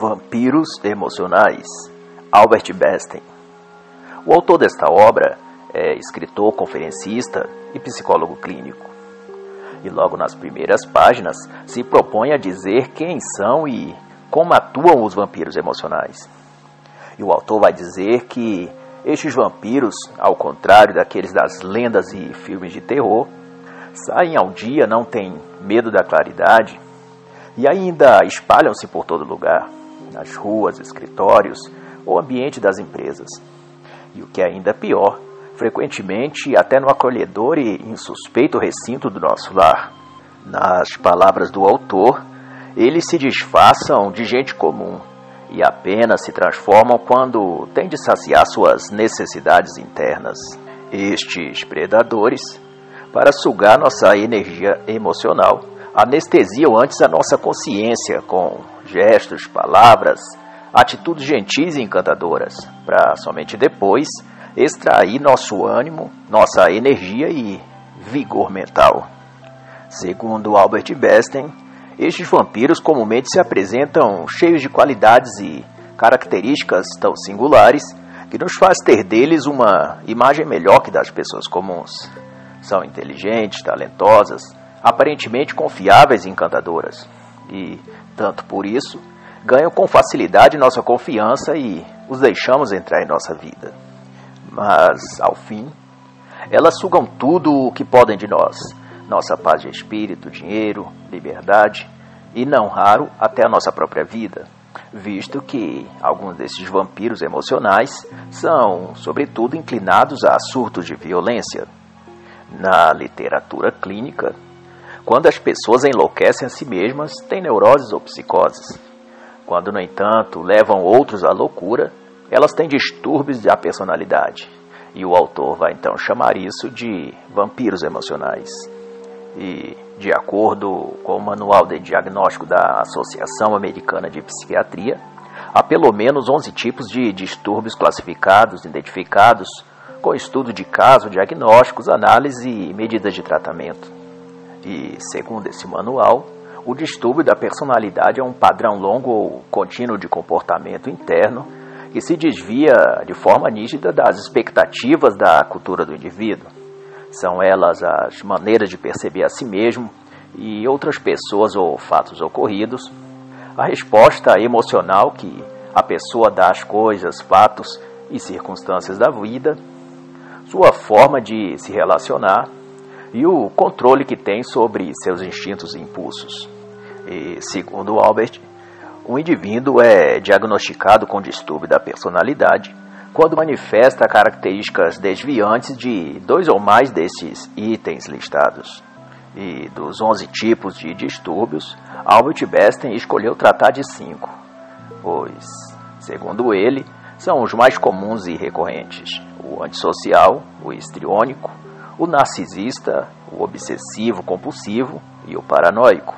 Vampiros Emocionais, Albert Besten. O autor desta obra é escritor, conferencista e psicólogo clínico. E logo nas primeiras páginas se propõe a dizer quem são e como atuam os vampiros emocionais. E o autor vai dizer que estes vampiros, ao contrário daqueles das lendas e filmes de terror, saem ao dia, não têm medo da claridade e ainda espalham-se por todo lugar, nas ruas, escritórios ou ambiente das empresas. E o que é ainda pior, frequentemente até no acolhedor e insuspeito recinto do nosso lar. Nas palavras do autor, eles se disfarçam de gente comum e apenas se transformam quando têm de saciar suas necessidades internas. Estes predadores, para sugar nossa energia emocional, anestesiam antes a nossa consciência com gestos, palavras, atitudes gentis e encantadoras, para somente depois extrair nosso ânimo, nossa energia e vigor mental. Segundo Albert Besten, estes vampiros comumente se apresentam cheios de qualidades e características tão singulares que nos faz ter deles uma imagem melhor que das pessoas comuns. São inteligentes, talentosas, aparentemente confiáveis e encantadoras. E, tanto por isso, ganham com facilidade nossa confiança e os deixamos entrar em nossa vida. Mas, ao fim, elas sugam tudo o que podem de nós nossa paz de espírito, dinheiro, liberdade e, não raro, até a nossa própria vida, visto que alguns desses vampiros emocionais são, sobretudo, inclinados a surtos de violência. Na literatura clínica, quando as pessoas enlouquecem a si mesmas, têm neuroses ou psicoses. Quando, no entanto, levam outros à loucura, elas têm distúrbios da personalidade. E o autor vai então chamar isso de vampiros emocionais. E, de acordo com o Manual de Diagnóstico da Associação Americana de Psiquiatria, há pelo menos 11 tipos de distúrbios classificados, identificados, com estudo de caso, diagnósticos, análise e medidas de tratamento. E, segundo esse manual, o distúrbio da personalidade é um padrão longo ou contínuo de comportamento interno que se desvia de forma nítida das expectativas da cultura do indivíduo. São elas as maneiras de perceber a si mesmo e outras pessoas ou fatos ocorridos, a resposta emocional que a pessoa dá às coisas, fatos e circunstâncias da vida, sua forma de se relacionar e o controle que tem sobre seus instintos e impulsos. E, segundo Albert, um indivíduo é diagnosticado com distúrbio da personalidade quando manifesta características desviantes de dois ou mais desses itens listados. E dos 11 tipos de distúrbios, Albert Besten escolheu tratar de cinco, pois, segundo ele, são os mais comuns e recorrentes: o antissocial, o histriônico, o narcisista, o obsessivo compulsivo e o paranoico.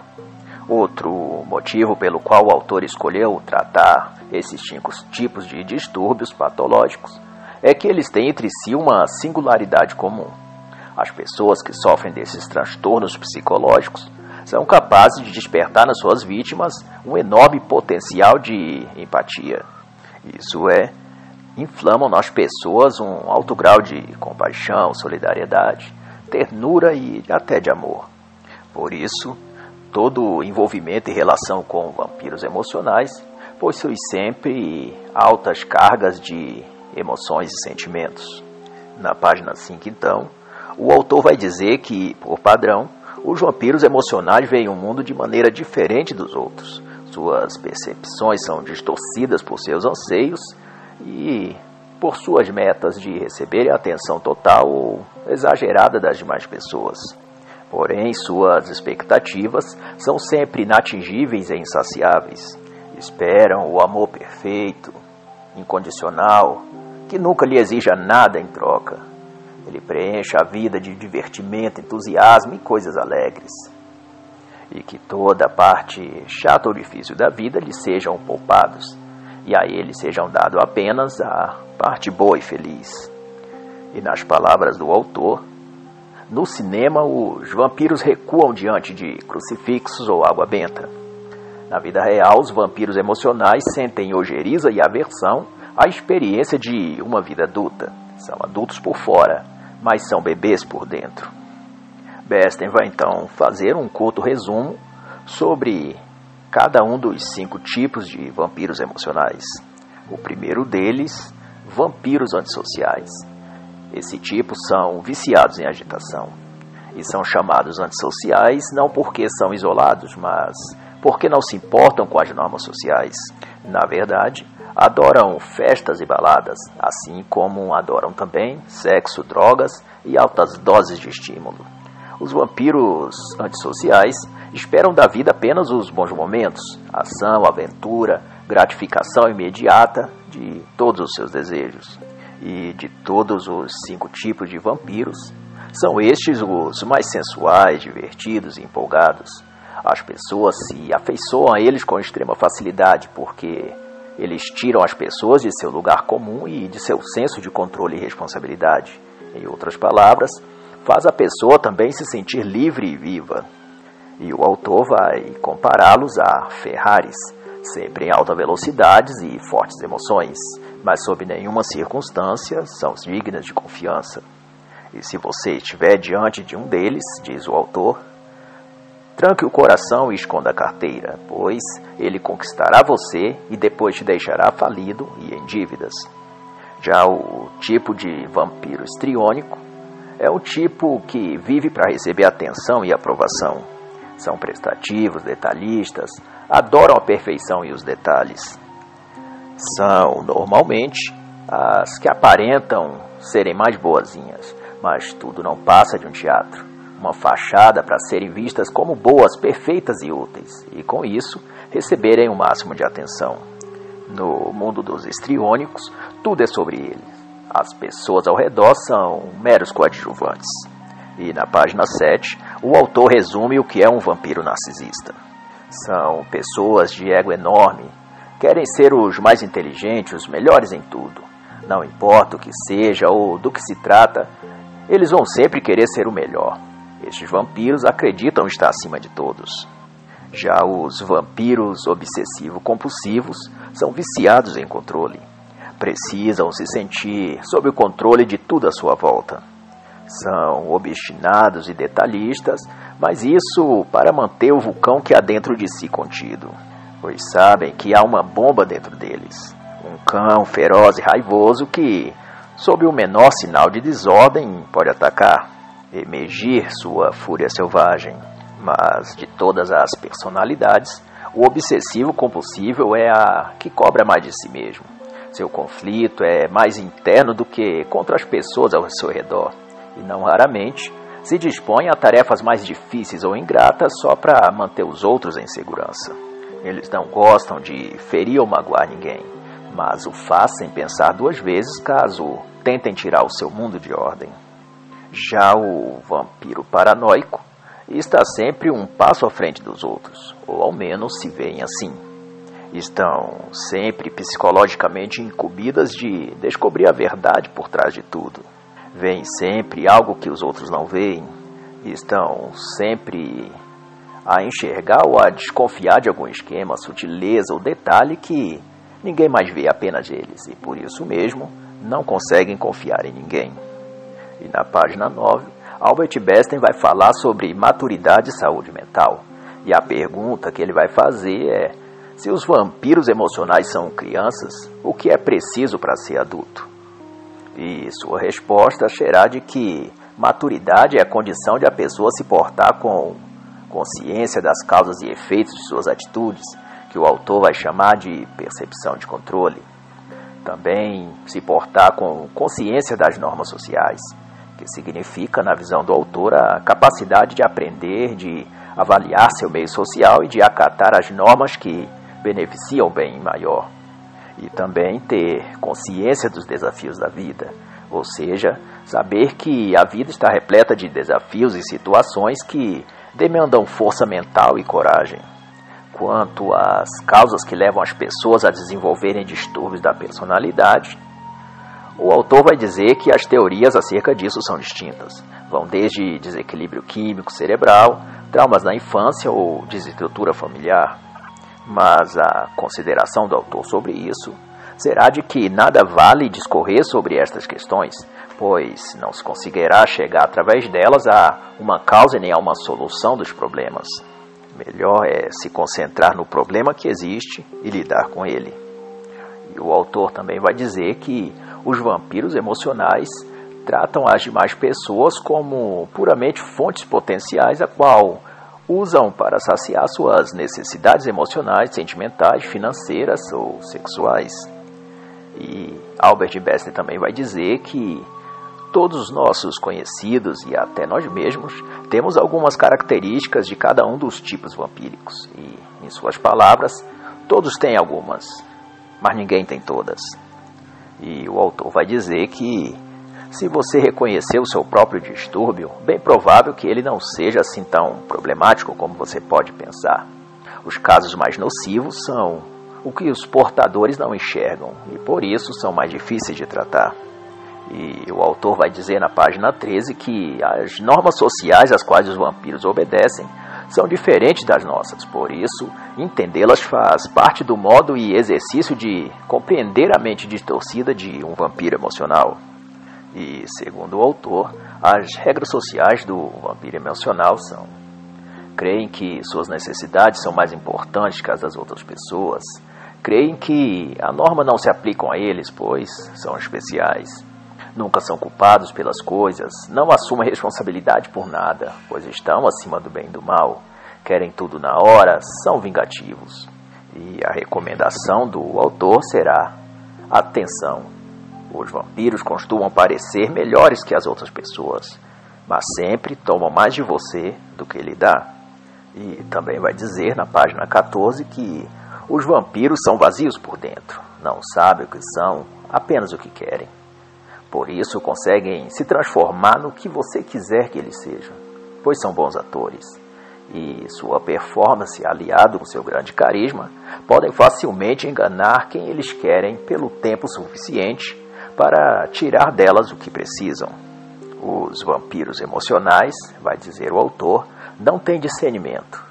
Outro motivo pelo qual o autor escolheu tratar esses cinco tipos de distúrbios patológicos é que eles têm entre si uma singularidade comum. As pessoas que sofrem desses transtornos psicológicos são capazes de despertar nas suas vítimas um enorme potencial de empatia. Isso é, inflamam nas pessoas um alto grau de compaixão, solidariedade, ternura e até de amor. Por isso, todo envolvimento e relação com vampiros emocionais possui sempre altas cargas de emoções e sentimentos. Na página 5, então, o autor vai dizer que, por padrão, os vampiros emocionais veem o mundo de maneira diferente dos outros. Suas percepções são distorcidas por seus anseios e por suas metas de receber a atenção total ou exagerada das demais pessoas. Porém, suas expectativas são sempre inatingíveis e insaciáveis. Esperam o amor perfeito, incondicional, que nunca lhe exija nada em troca. Ele preenche a vida de divertimento, entusiasmo e coisas alegres. E que toda a parte chata ou difícil da vida lhe sejam poupados, e a ele sejam dado apenas a parte boa e feliz. E nas palavras do autor, no cinema, os vampiros recuam diante de crucifixos ou água benta. Na vida real, os vampiros emocionais sentem ojeriza e aversão à experiência de uma vida adulta. São adultos por fora, mas são bebês por dentro. Besten vai então fazer um curto resumo sobre cada um dos cinco tipos de vampiros emocionais. O primeiro deles, vampiros antissociais. Esse tipo são viciados em agitação e são chamados antissociais não porque são isolados, mas porque não se importam com as normas sociais. Na verdade, adoram festas e baladas, assim como adoram também sexo, drogas e altas doses de estímulo. Os vampiros antissociais esperam da vida apenas os bons momentos, ação, aventura, gratificação imediata de todos os seus desejos. E de todos os cinco tipos de vampiros, são estes os mais sensuais, divertidos e empolgados. As pessoas se afeiçoam a eles com extrema facilidade, porque eles tiram as pessoas de seu lugar comum e de seu senso de controle e responsabilidade. Em outras palavras, faz a pessoa também se sentir livre e viva. E o autor vai compará-los a Ferraris, sempre em alta velocidade e fortes emoções, mas sob nenhuma circunstância são dignas de confiança. E se você estiver diante de um deles, diz o autor, tranque o coração e esconda a carteira, pois ele conquistará você e depois te deixará falido e em dívidas. Já o tipo de vampiro estriônico é o tipo que vive para receber atenção e aprovação. São prestativos, detalhistas, adoram a perfeição e os detalhes. São, normalmente, as que aparentam serem mais boazinhas, mas tudo não passa de um teatro, uma fachada para serem vistas como boas, perfeitas e úteis, e com isso receberem o máximo de atenção. No mundo dos estriônicos, tudo é sobre eles. As pessoas ao redor são meros coadjuvantes. E na página 7, o autor resume o que é um vampiro narcisista. São pessoas de ego enorme, querem ser os mais inteligentes, os melhores em tudo. Não importa o que seja ou do que se trata, eles vão sempre querer ser o melhor. Estes vampiros acreditam estar acima de todos. Já os vampiros obsessivo-compulsivos são viciados em controle. Precisam se sentir sob o controle de tudo à sua volta. São obstinados e detalhistas, mas isso para manter o vulcão que há dentro de si contido, pois sabem que há uma bomba dentro deles. Um cão feroz e raivoso que sob o menor sinal de desordem, pode atacar, emergir sua fúria selvagem. Mas de todas as personalidades, o obsessivo compulsivo é a que cobra mais de si mesmo. Seu conflito é mais interno do que contra as pessoas ao seu redor, e não raramente se dispõe a tarefas mais difíceis ou ingratas só para manter os outros em segurança. Eles não gostam de ferir ou magoar ninguém, mas o faz sem pensar duas vezes caso tentem tirar o seu mundo de ordem. Já o vampiro paranoico está sempre um passo à frente dos outros, ou ao menos se veem assim. Estão sempre psicologicamente incumbidas de descobrir a verdade por trás de tudo. Veem sempre algo que os outros não veem. Estão sempre a enxergar ou a desconfiar de algum esquema, sutileza ou detalhe que ninguém mais vê apenas eles, e por isso mesmo não conseguem confiar em ninguém. E na página 9, Albert Besten vai falar sobre maturidade e saúde mental. E a pergunta que ele vai fazer é: se os vampiros emocionais são crianças, o que é preciso para ser adulto? E sua resposta será de que maturidade é a condição de a pessoa se portar com consciência das causas e efeitos de suas atitudes, que o autor vai chamar de percepção de controle. Também se portar com consciência das normas sociais, que significa, na visão do autor, a capacidade de aprender, de avaliar seu meio social e de acatar as normas que beneficiam o bem maior. E também ter consciência dos desafios da vida, ou seja, saber que a vida está repleta de desafios e situações que demandam força mental e coragem quanto às causas que levam as pessoas a desenvolverem distúrbios da personalidade, o autor vai dizer que as teorias acerca disso são distintas. Vão desde desequilíbrio químico cerebral, traumas na infância ou desestrutura familiar. Mas a consideração do autor sobre isso será de que nada vale discorrer sobre estas questões, pois não se conseguirá chegar através delas a uma causa nem a uma solução dos problemas. Melhor é se concentrar no problema que existe e lidar com ele. E o autor também vai dizer que os vampiros emocionais tratam as demais pessoas como puramente fontes potenciais a qual usam para saciar suas necessidades emocionais, sentimentais, financeiras ou sexuais. E Albert Bester também vai dizer que todos os nossos conhecidos e até nós mesmos temos algumas características de cada um dos tipos vampíricos. E, em suas palavras, todos têm algumas, mas ninguém tem todas. E o autor vai dizer que se você reconhecer o seu próprio distúrbio, bem provável que ele não seja assim tão problemático como você pode pensar. Os casos mais nocivos são o que os portadores não enxergam e por isso são mais difíceis de tratar. E o autor vai dizer na página 13 que as normas sociais às quais os vampiros obedecem são diferentes das nossas, por isso, entendê-las faz parte do modo e exercício de compreender a mente distorcida de um vampiro emocional. E, segundo o autor, as regras sociais do vampiro emocional são: creem que suas necessidades são mais importantes que as das outras pessoas, creem que a norma não se aplicam a eles, pois são especiais. Nunca são culpados pelas coisas, não assumem responsabilidade por nada, pois estão acima do bem e do mal, querem tudo na hora, são vingativos. E a recomendação do autor será: atenção, os vampiros costumam parecer melhores que as outras pessoas, mas sempre tomam mais de você do que lhe dá. E também vai dizer na página 14 que os vampiros são vazios por dentro, não sabem o que são, apenas o que querem. Por isso conseguem se transformar no que você quiser que eles sejam, pois são bons atores. E sua performance, aliado com seu grande carisma, podem facilmente enganar quem eles querem pelo tempo suficiente para tirar delas o que precisam. Os vampiros emocionais, vai dizer o autor, não têm discernimento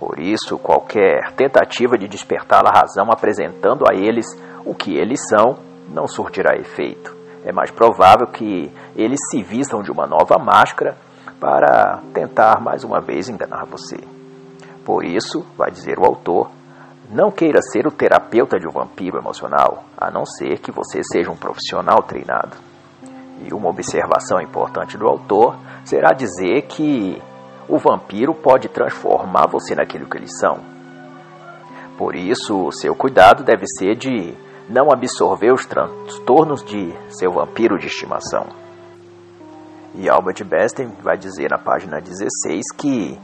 por isso, qualquer tentativa de despertar a razão apresentando a eles o que eles são não surtirá efeito. É mais provável que eles se vistam de uma nova máscara para tentar mais uma vez enganar você. Por isso, vai dizer o autor, não queira ser o terapeuta de um vampiro emocional, a não ser que você seja um profissional treinado. E uma observação importante do autor será dizer que o vampiro pode transformar você naquilo que eles são. Por isso, seu cuidado deve ser de não absorver os transtornos de seu vampiro de estimação. E Albert Besten vai dizer na página 16 que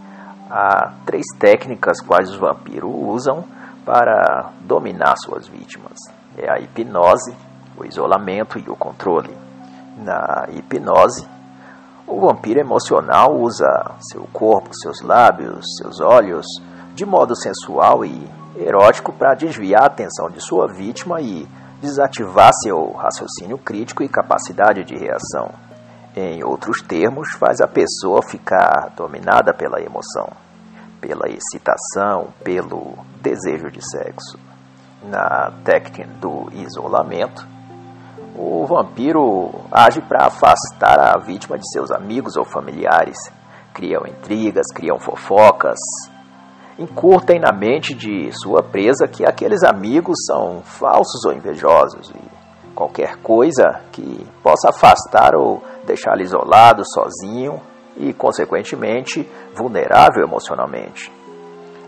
há três técnicas quais os vampiros usam para dominar suas vítimas. É a hipnose, o isolamento e o controle. Na hipnose, o vampiro emocional usa seu corpo, seus lábios, seus olhos de modo sensual e erótico para desviar a atenção de sua vítima e desativar seu raciocínio crítico e capacidade de reação. Em outros termos, faz a pessoa ficar dominada pela emoção, pela excitação, pelo desejo de sexo. Na técnica do isolamento, o vampiro age para afastar a vítima de seus amigos ou familiares. Criam intrigas, criam fofocas, encurtem na mente de sua presa que aqueles amigos são falsos ou invejosos e qualquer coisa que possa afastar ou deixá-lo isolado, sozinho e, consequentemente, vulnerável emocionalmente.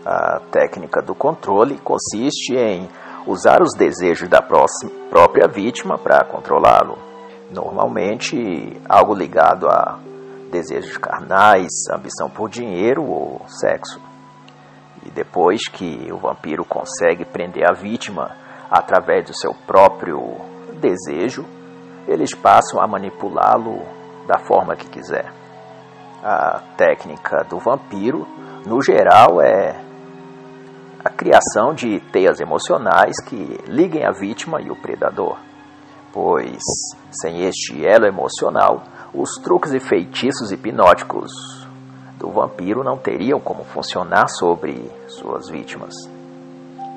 A técnica do controle consiste em usar os desejos da própria vítima para controlá-lo. Normalmente, algo ligado a desejos carnais, ambição por dinheiro ou sexo. E depois que o vampiro consegue prender a vítima através do seu próprio desejo, eles passam a manipulá-lo da forma que quiser. A técnica do vampiro, no geral, é a criação de teias emocionais que liguem a vítima e o predador, pois sem este elo emocional, os truques e feitiços hipnóticos do vampiro não teriam como funcionar sobre suas vítimas.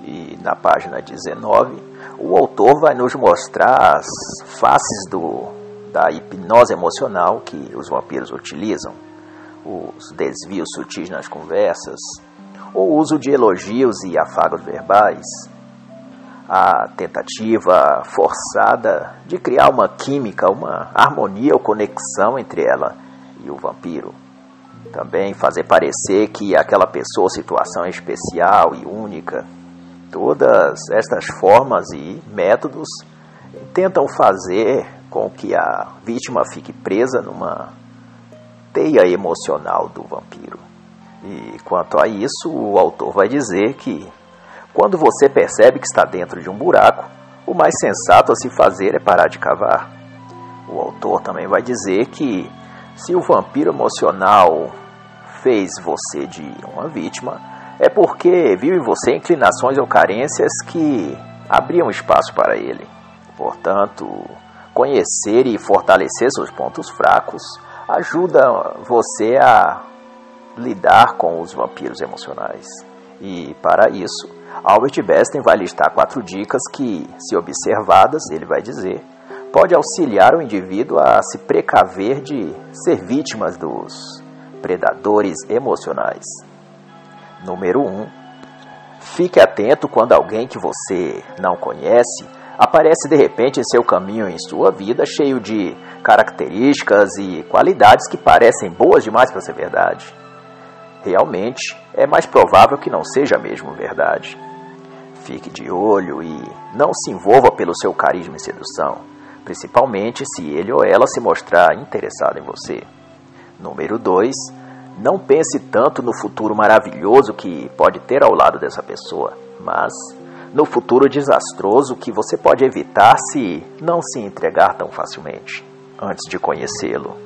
E na página 19, o autor vai nos mostrar as faces do, da hipnose emocional que os vampiros utilizam, os desvios sutis nas conversas, o uso de elogios e afagos verbais, a tentativa forçada de criar uma química, uma harmonia ou conexão entre ela e o vampiro. Também fazer parecer que aquela pessoa ou situação é especial e única. Todas estas formas e métodos tentam fazer com que a vítima fique presa numa teia emocional do vampiro. E quanto a isso, o autor vai dizer que quando você percebe que está dentro de um buraco, o mais sensato a se fazer é parar de cavar. O autor também vai dizer que se o vampiro emocional fez você de uma vítima, é porque viu em você inclinações ou carências que abriam espaço para ele. Portanto, conhecer e fortalecer seus pontos fracos ajuda você a lidar com os vampiros emocionais. E para isso, Albert Besten vai listar quatro dicas que, se observadas, ele vai dizer, pode auxiliar o indivíduo a se precaver de ser vítimas dos predadores emocionais. Número 1. Um, fique atento quando alguém que você não conhece aparece de repente em seu caminho em sua vida cheio de características e qualidades que parecem boas demais para ser verdade. Realmente, é mais provável que não seja mesmo verdade. Fique de olho e não se envolva pelo seu carisma e sedução, principalmente se ele ou ela se mostrar interessado em você. Número 2. Não pense tanto no futuro maravilhoso que pode ter ao lado dessa pessoa, mas no futuro desastroso que você pode evitar se não se entregar tão facilmente antes de conhecê-lo.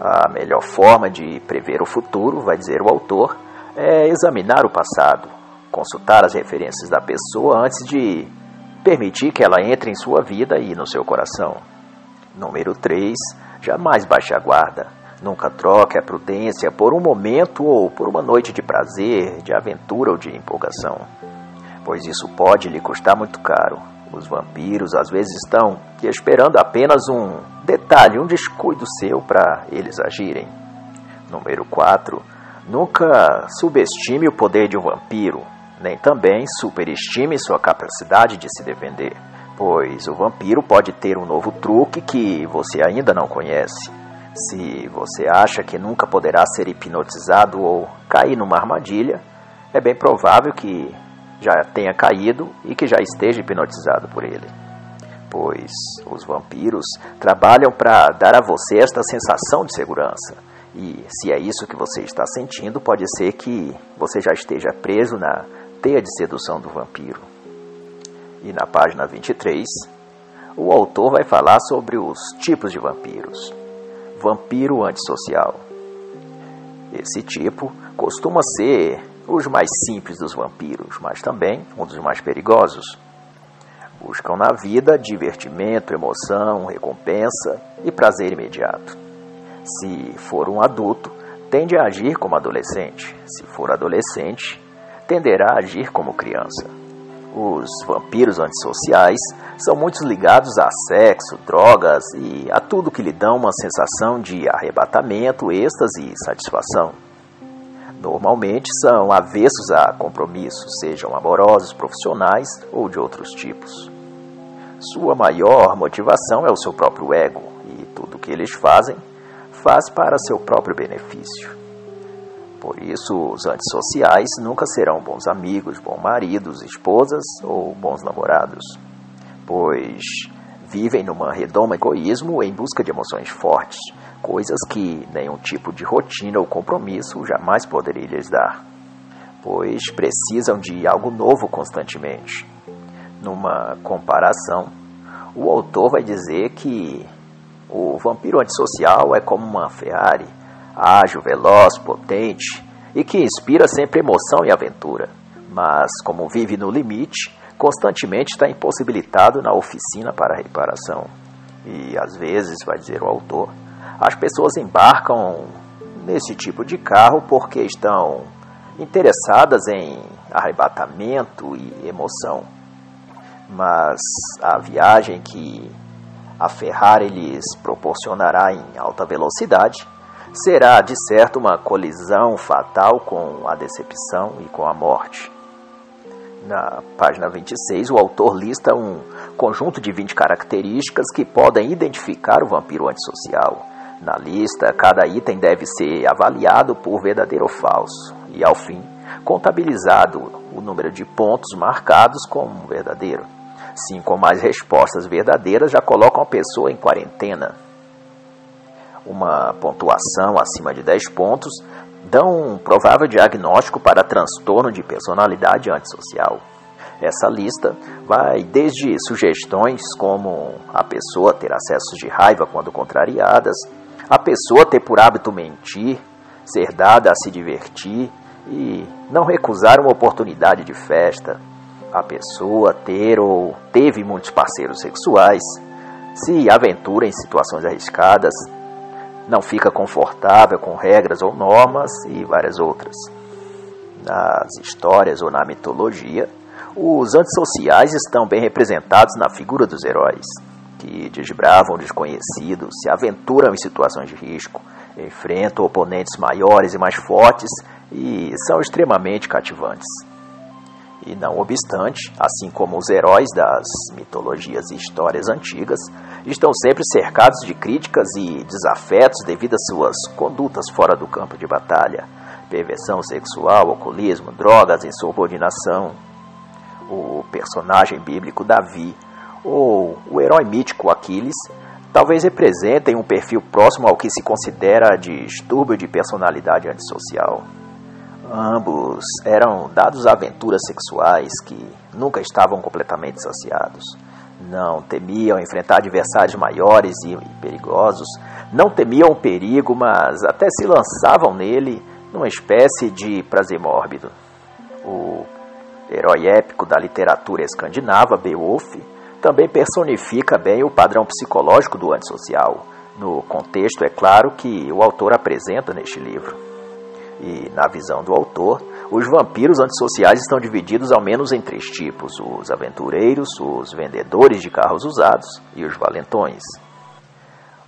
A melhor forma de prever o futuro, vai dizer o autor, é examinar o passado, consultar as referências da pessoa antes de permitir que ela entre em sua vida e no seu coração. Número 3. Jamais baixe a guarda. Nunca troque a prudência por um momento ou por uma noite de prazer, de aventura ou de empolgação, pois isso pode lhe custar muito caro. Os vampiros às vezes estão esperando apenas um detalhe, um descuido seu para eles agirem. Número 4. Nunca subestime o poder de um vampiro, nem também superestime sua capacidade de se defender, pois o vampiro pode ter um novo truque que você ainda não conhece. Se você acha que nunca poderá ser hipnotizado ou cair numa armadilha, é bem provável que já tenha caído e que já esteja hipnotizado por ele. Pois os vampiros trabalham para dar a você esta sensação de segurança. E se é isso que você está sentindo, pode ser que você já esteja preso na teia de sedução do vampiro. E na página 23, o autor vai falar sobre os tipos de vampiros vampiro antissocial. Esse tipo costuma ser os mais simples dos vampiros, mas também um dos mais perigosos. Buscam na vida divertimento, emoção, recompensa e prazer imediato. Se for um adulto, tende a agir como adolescente. Se for adolescente, tenderá a agir como criança. Os vampiros antissociais são muito ligados a sexo, drogas e a tudo que lhe dão uma sensação de arrebatamento, êxtase e satisfação. Normalmente são avessos a compromissos, sejam amorosos, profissionais ou de outros tipos. Sua maior motivação é o seu próprio ego e tudo o que eles fazem faz para seu próprio benefício. Por isso, os antissociais nunca serão bons amigos, bons maridos, esposas ou bons namorados, pois vivem numa redoma egoísmo em busca de emoções fortes, coisas que nenhum tipo de rotina ou compromisso jamais poderia lhes dar, pois precisam de algo novo constantemente. Numa comparação, o autor vai dizer que o vampiro antissocial é como uma Ferrari ágil, veloz, potente e que inspira sempre emoção e aventura. Mas, como vive no limite, constantemente está impossibilitado na oficina para reparação. E às vezes, vai dizer o autor, as pessoas embarcam nesse tipo de carro porque estão interessadas em arrebatamento e emoção. Mas a viagem que a Ferrari lhes proporcionará em alta velocidade será, de certo, uma colisão fatal com a decepção e com a morte. Na página 26, o autor lista um conjunto de 20 características que podem identificar o vampiro antissocial. Na lista, cada item deve ser avaliado por verdadeiro ou falso e, ao fim, contabilizado o número de pontos marcados como verdadeiro. Cinco ou mais respostas verdadeiras já colocam a pessoa em quarentena. Uma pontuação acima de 10 pontos dão um provável diagnóstico para transtorno de personalidade antissocial. Essa lista vai desde sugestões como a pessoa ter acessos de raiva quando contrariadas, a pessoa ter por hábito mentir, ser dada a se divertir e não recusar uma oportunidade de festa, a pessoa ter ou teve muitos parceiros sexuais, se aventura em situações arriscadas, não fica confortável com regras ou normas e várias outras. Nas histórias ou na mitologia, os antissociais estão bem representados na figura dos heróis, que desbravam desconhecidos, se aventuram em situações de risco, enfrentam oponentes maiores e mais fortes e são extremamente cativantes. E não obstante, assim como os heróis das mitologias e histórias antigas, estão sempre cercados de críticas e desafetos devido às suas condutas fora do campo de batalha. Perversão sexual, alcoolismo, drogas, insubordinação. O personagem bíblico Davi ou o herói mítico Aquiles talvez representem um perfil próximo ao que se considera distúrbio de personalidade antissocial. Ambos eram dados a aventuras sexuais que nunca estavam completamente saciados. Não temiam enfrentar adversários maiores e perigosos, não temiam o perigo, mas até se lançavam nele numa espécie de prazer mórbido. O herói épico da literatura escandinava, Beowulf, também personifica bem o padrão psicológico do antissocial. No contexto, é claro, que o autor apresenta neste livro. E, na visão do autor, os vampiros antissociais estão divididos ao menos em três tipos: os aventureiros, os vendedores de carros usados e os valentões.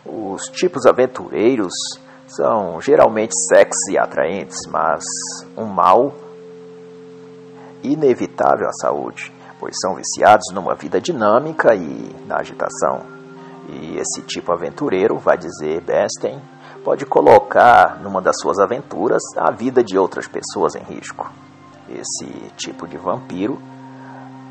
Os tipos aventureiros são geralmente sexy e atraentes, mas um mal inevitável à saúde, pois são viciados numa vida dinâmica e na agitação. E esse tipo aventureiro, vai dizer Bernstein, pode colocar numa das suas aventuras a vida de outras pessoas em risco. Esse tipo de vampiro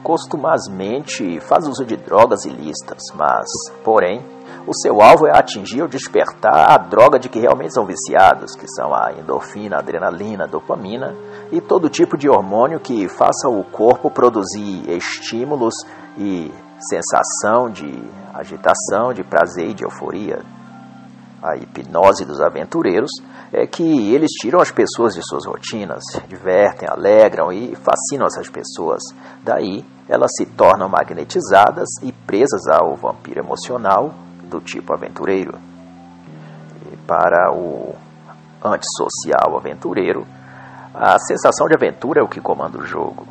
costumazmente faz uso de drogas ilícitas, mas, porém, o seu alvo é atingir ou despertar a droga de que realmente são viciados, que são a endorfina, adrenalina, dopamina e todo tipo de hormônio que faça o corpo produzir estímulos e sensação de agitação, de prazer e de euforia a hipnose dos aventureiros é que eles tiram as pessoas de suas rotinas, divertem, alegram e fascinam essas pessoas. Daí, elas se tornam magnetizadas e presas ao vampiro emocional do tipo aventureiro. E para o antissocial aventureiro, a sensação de aventura é o que comanda o jogo.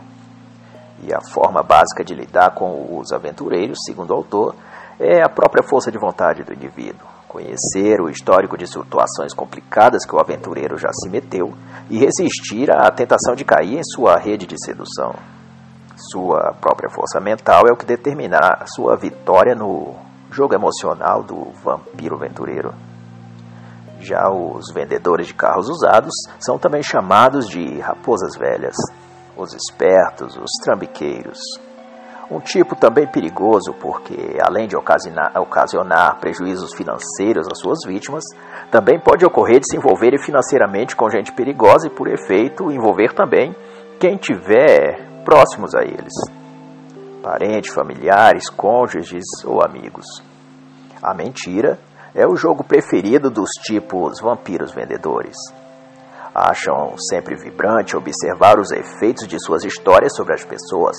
E a forma básica de lidar com os aventureiros, segundo o autor, é a própria força de vontade do indivíduo conhecer o histórico de situações complicadas que o aventureiro já se meteu e resistir à tentação de cair em sua rede de sedução. Sua própria força mental é o que determinará sua vitória no jogo emocional do vampiro aventureiro. Já os vendedores de carros usados são também chamados de raposas velhas, os espertos, os trambiqueiros, um tipo também perigoso, porque além de ocasionar, prejuízos financeiros às suas vítimas, também pode ocorrer de se envolverem financeiramente com gente perigosa e, por efeito, envolver também quem tiver próximos a eles parentes, familiares, cônjuges ou amigos. A mentira é o jogo preferido dos tipos vampiros vendedores. Acham sempre vibrante observar os efeitos de suas histórias sobre as pessoas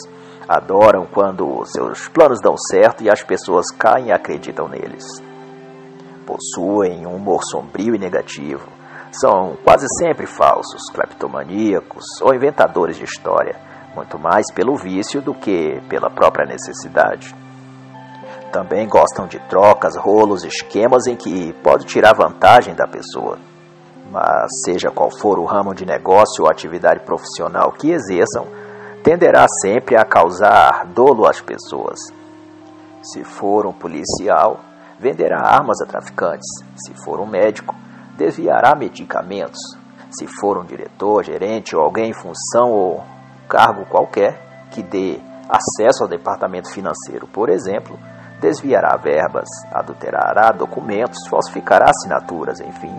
Adoram quando seus planos dão certo e as pessoas caem e acreditam neles. Possuem um humor sombrio e negativo. são quase sempre falsos, cleptomaníacos ou inventadores de história, muito mais pelo vício do que pela própria necessidade. Também gostam de trocas, rolos, esquemas em que pode tirar vantagem da pessoa. Mas, seja qual for o ramo de negócio ou atividade profissional que exerçam, tenderá sempre a causar dolo às pessoas. Se for um policial, venderá armas a traficantes. Se for um médico, desviará medicamentos. Se for um diretor, gerente ou alguém em função ou cargo qualquer que dê acesso ao departamento financeiro, por exemplo, desviará verbas, adulterará documentos, falsificará assinaturas, enfim.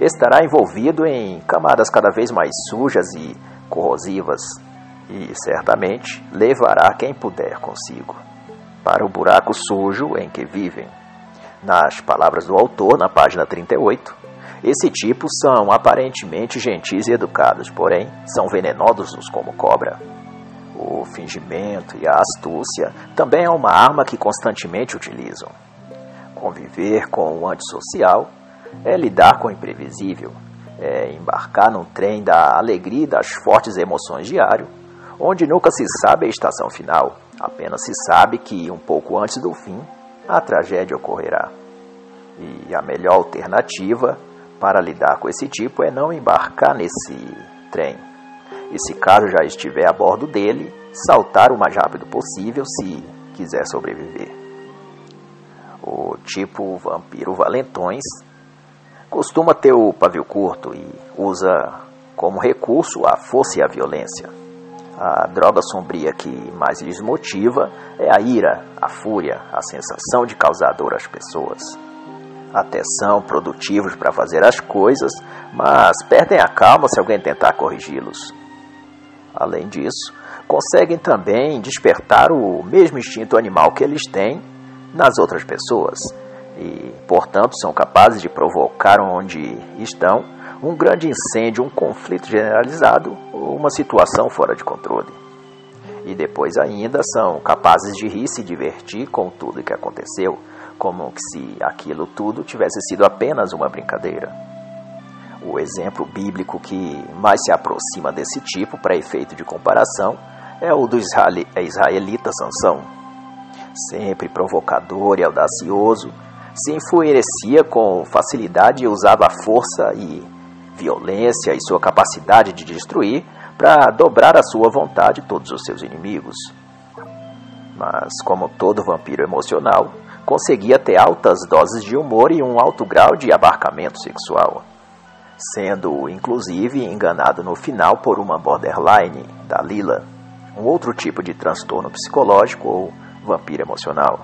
Estará envolvido em camadas cada vez mais sujas e corrosivas e certamente levará quem puder consigo para o buraco sujo em que vivem. Nas palavras do autor, na página 38, esse tipo são aparentemente gentis e educados, porém são venenosos como cobra. O fingimento e a astúcia também é uma arma que constantemente utilizam. Conviver com o antissocial é lidar com o imprevisível, é embarcar num trem da alegria e das fortes emoções diário, onde nunca se sabe a estação final, apenas se sabe que um pouco antes do fim a tragédia ocorrerá. E a melhor alternativa para lidar com esse tipo é não embarcar nesse trem. E se caso já estiver a bordo dele, saltar o mais rápido possível se quiser sobreviver. O tipo vampiro valentões costuma ter o pavio curto e usa como recurso a força e a violência. A droga sombria que mais lhes motiva é a ira, a fúria, a sensação de causar dor às pessoas. Até são produtivos para fazer as coisas, mas perdem a calma se alguém tentar corrigi-los. Além disso, conseguem também despertar o mesmo instinto animal que eles têm nas outras pessoas e, portanto, são capazes de provocar onde estão um grande incêndio, um conflito generalizado ou uma situação fora de controle. E depois ainda são capazes de rir e se divertir com tudo o que aconteceu, como se aquilo tudo tivesse sido apenas uma brincadeira. O exemplo bíblico que mais se aproxima desse tipo, para efeito de comparação, é o do israelita Sansão. Sempre provocador e audacioso, se enfurecia com facilidade e usava a força e violência e sua capacidade de destruir para dobrar a sua vontade todos os seus inimigos. Mas, como todo vampiro emocional, conseguia ter altas doses de humor e um alto grau de abarcamento sexual, sendo inclusive enganado no final por uma borderline da Lila, um outro tipo de transtorno psicológico ou vampiro emocional.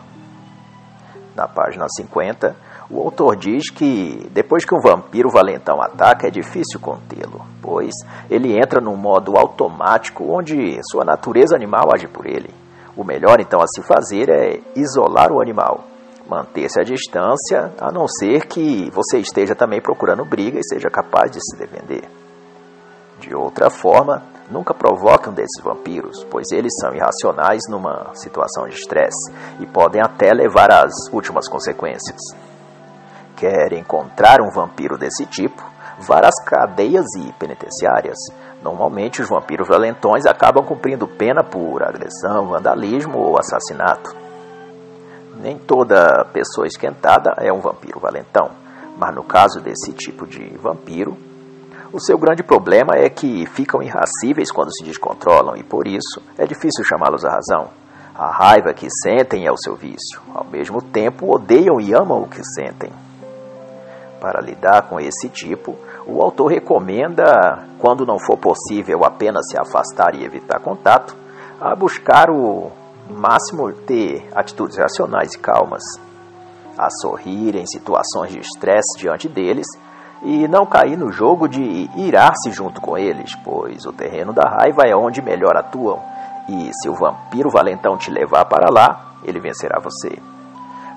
Na página 50, o autor diz que depois que um vampiro valentão ataca, é difícil contê-lo, pois ele entra num modo automático onde sua natureza animal age por ele. O melhor então a se fazer é isolar o animal, manter-se à distância, a não ser que você esteja também procurando briga e seja capaz de se defender. De outra forma, nunca provoque um desses vampiros, pois eles são irracionais numa situação de estresse e podem até levar às últimas consequências quer encontrar um vampiro desse tipo, vá às cadeias e penitenciárias. Normalmente, os vampiros valentões acabam cumprindo pena por agressão, vandalismo ou assassinato. Nem toda pessoa esquentada é um vampiro valentão, mas no caso desse tipo de vampiro, o seu grande problema é que ficam irracíveis quando se descontrolam e por isso é difícil chamá-los à razão. A raiva que sentem é o seu vício. Ao mesmo tempo, odeiam e amam o que sentem. Para lidar com esse tipo, o autor recomenda, quando não for possível apenas se afastar e evitar contato, a buscar o máximo ter atitudes racionais e calmas, a sorrir em situações de estresse diante deles e não cair no jogo de irar-se junto com eles, pois o terreno da raiva é onde melhor atuam, e se o vampiro valentão te levar para lá, ele vencerá você.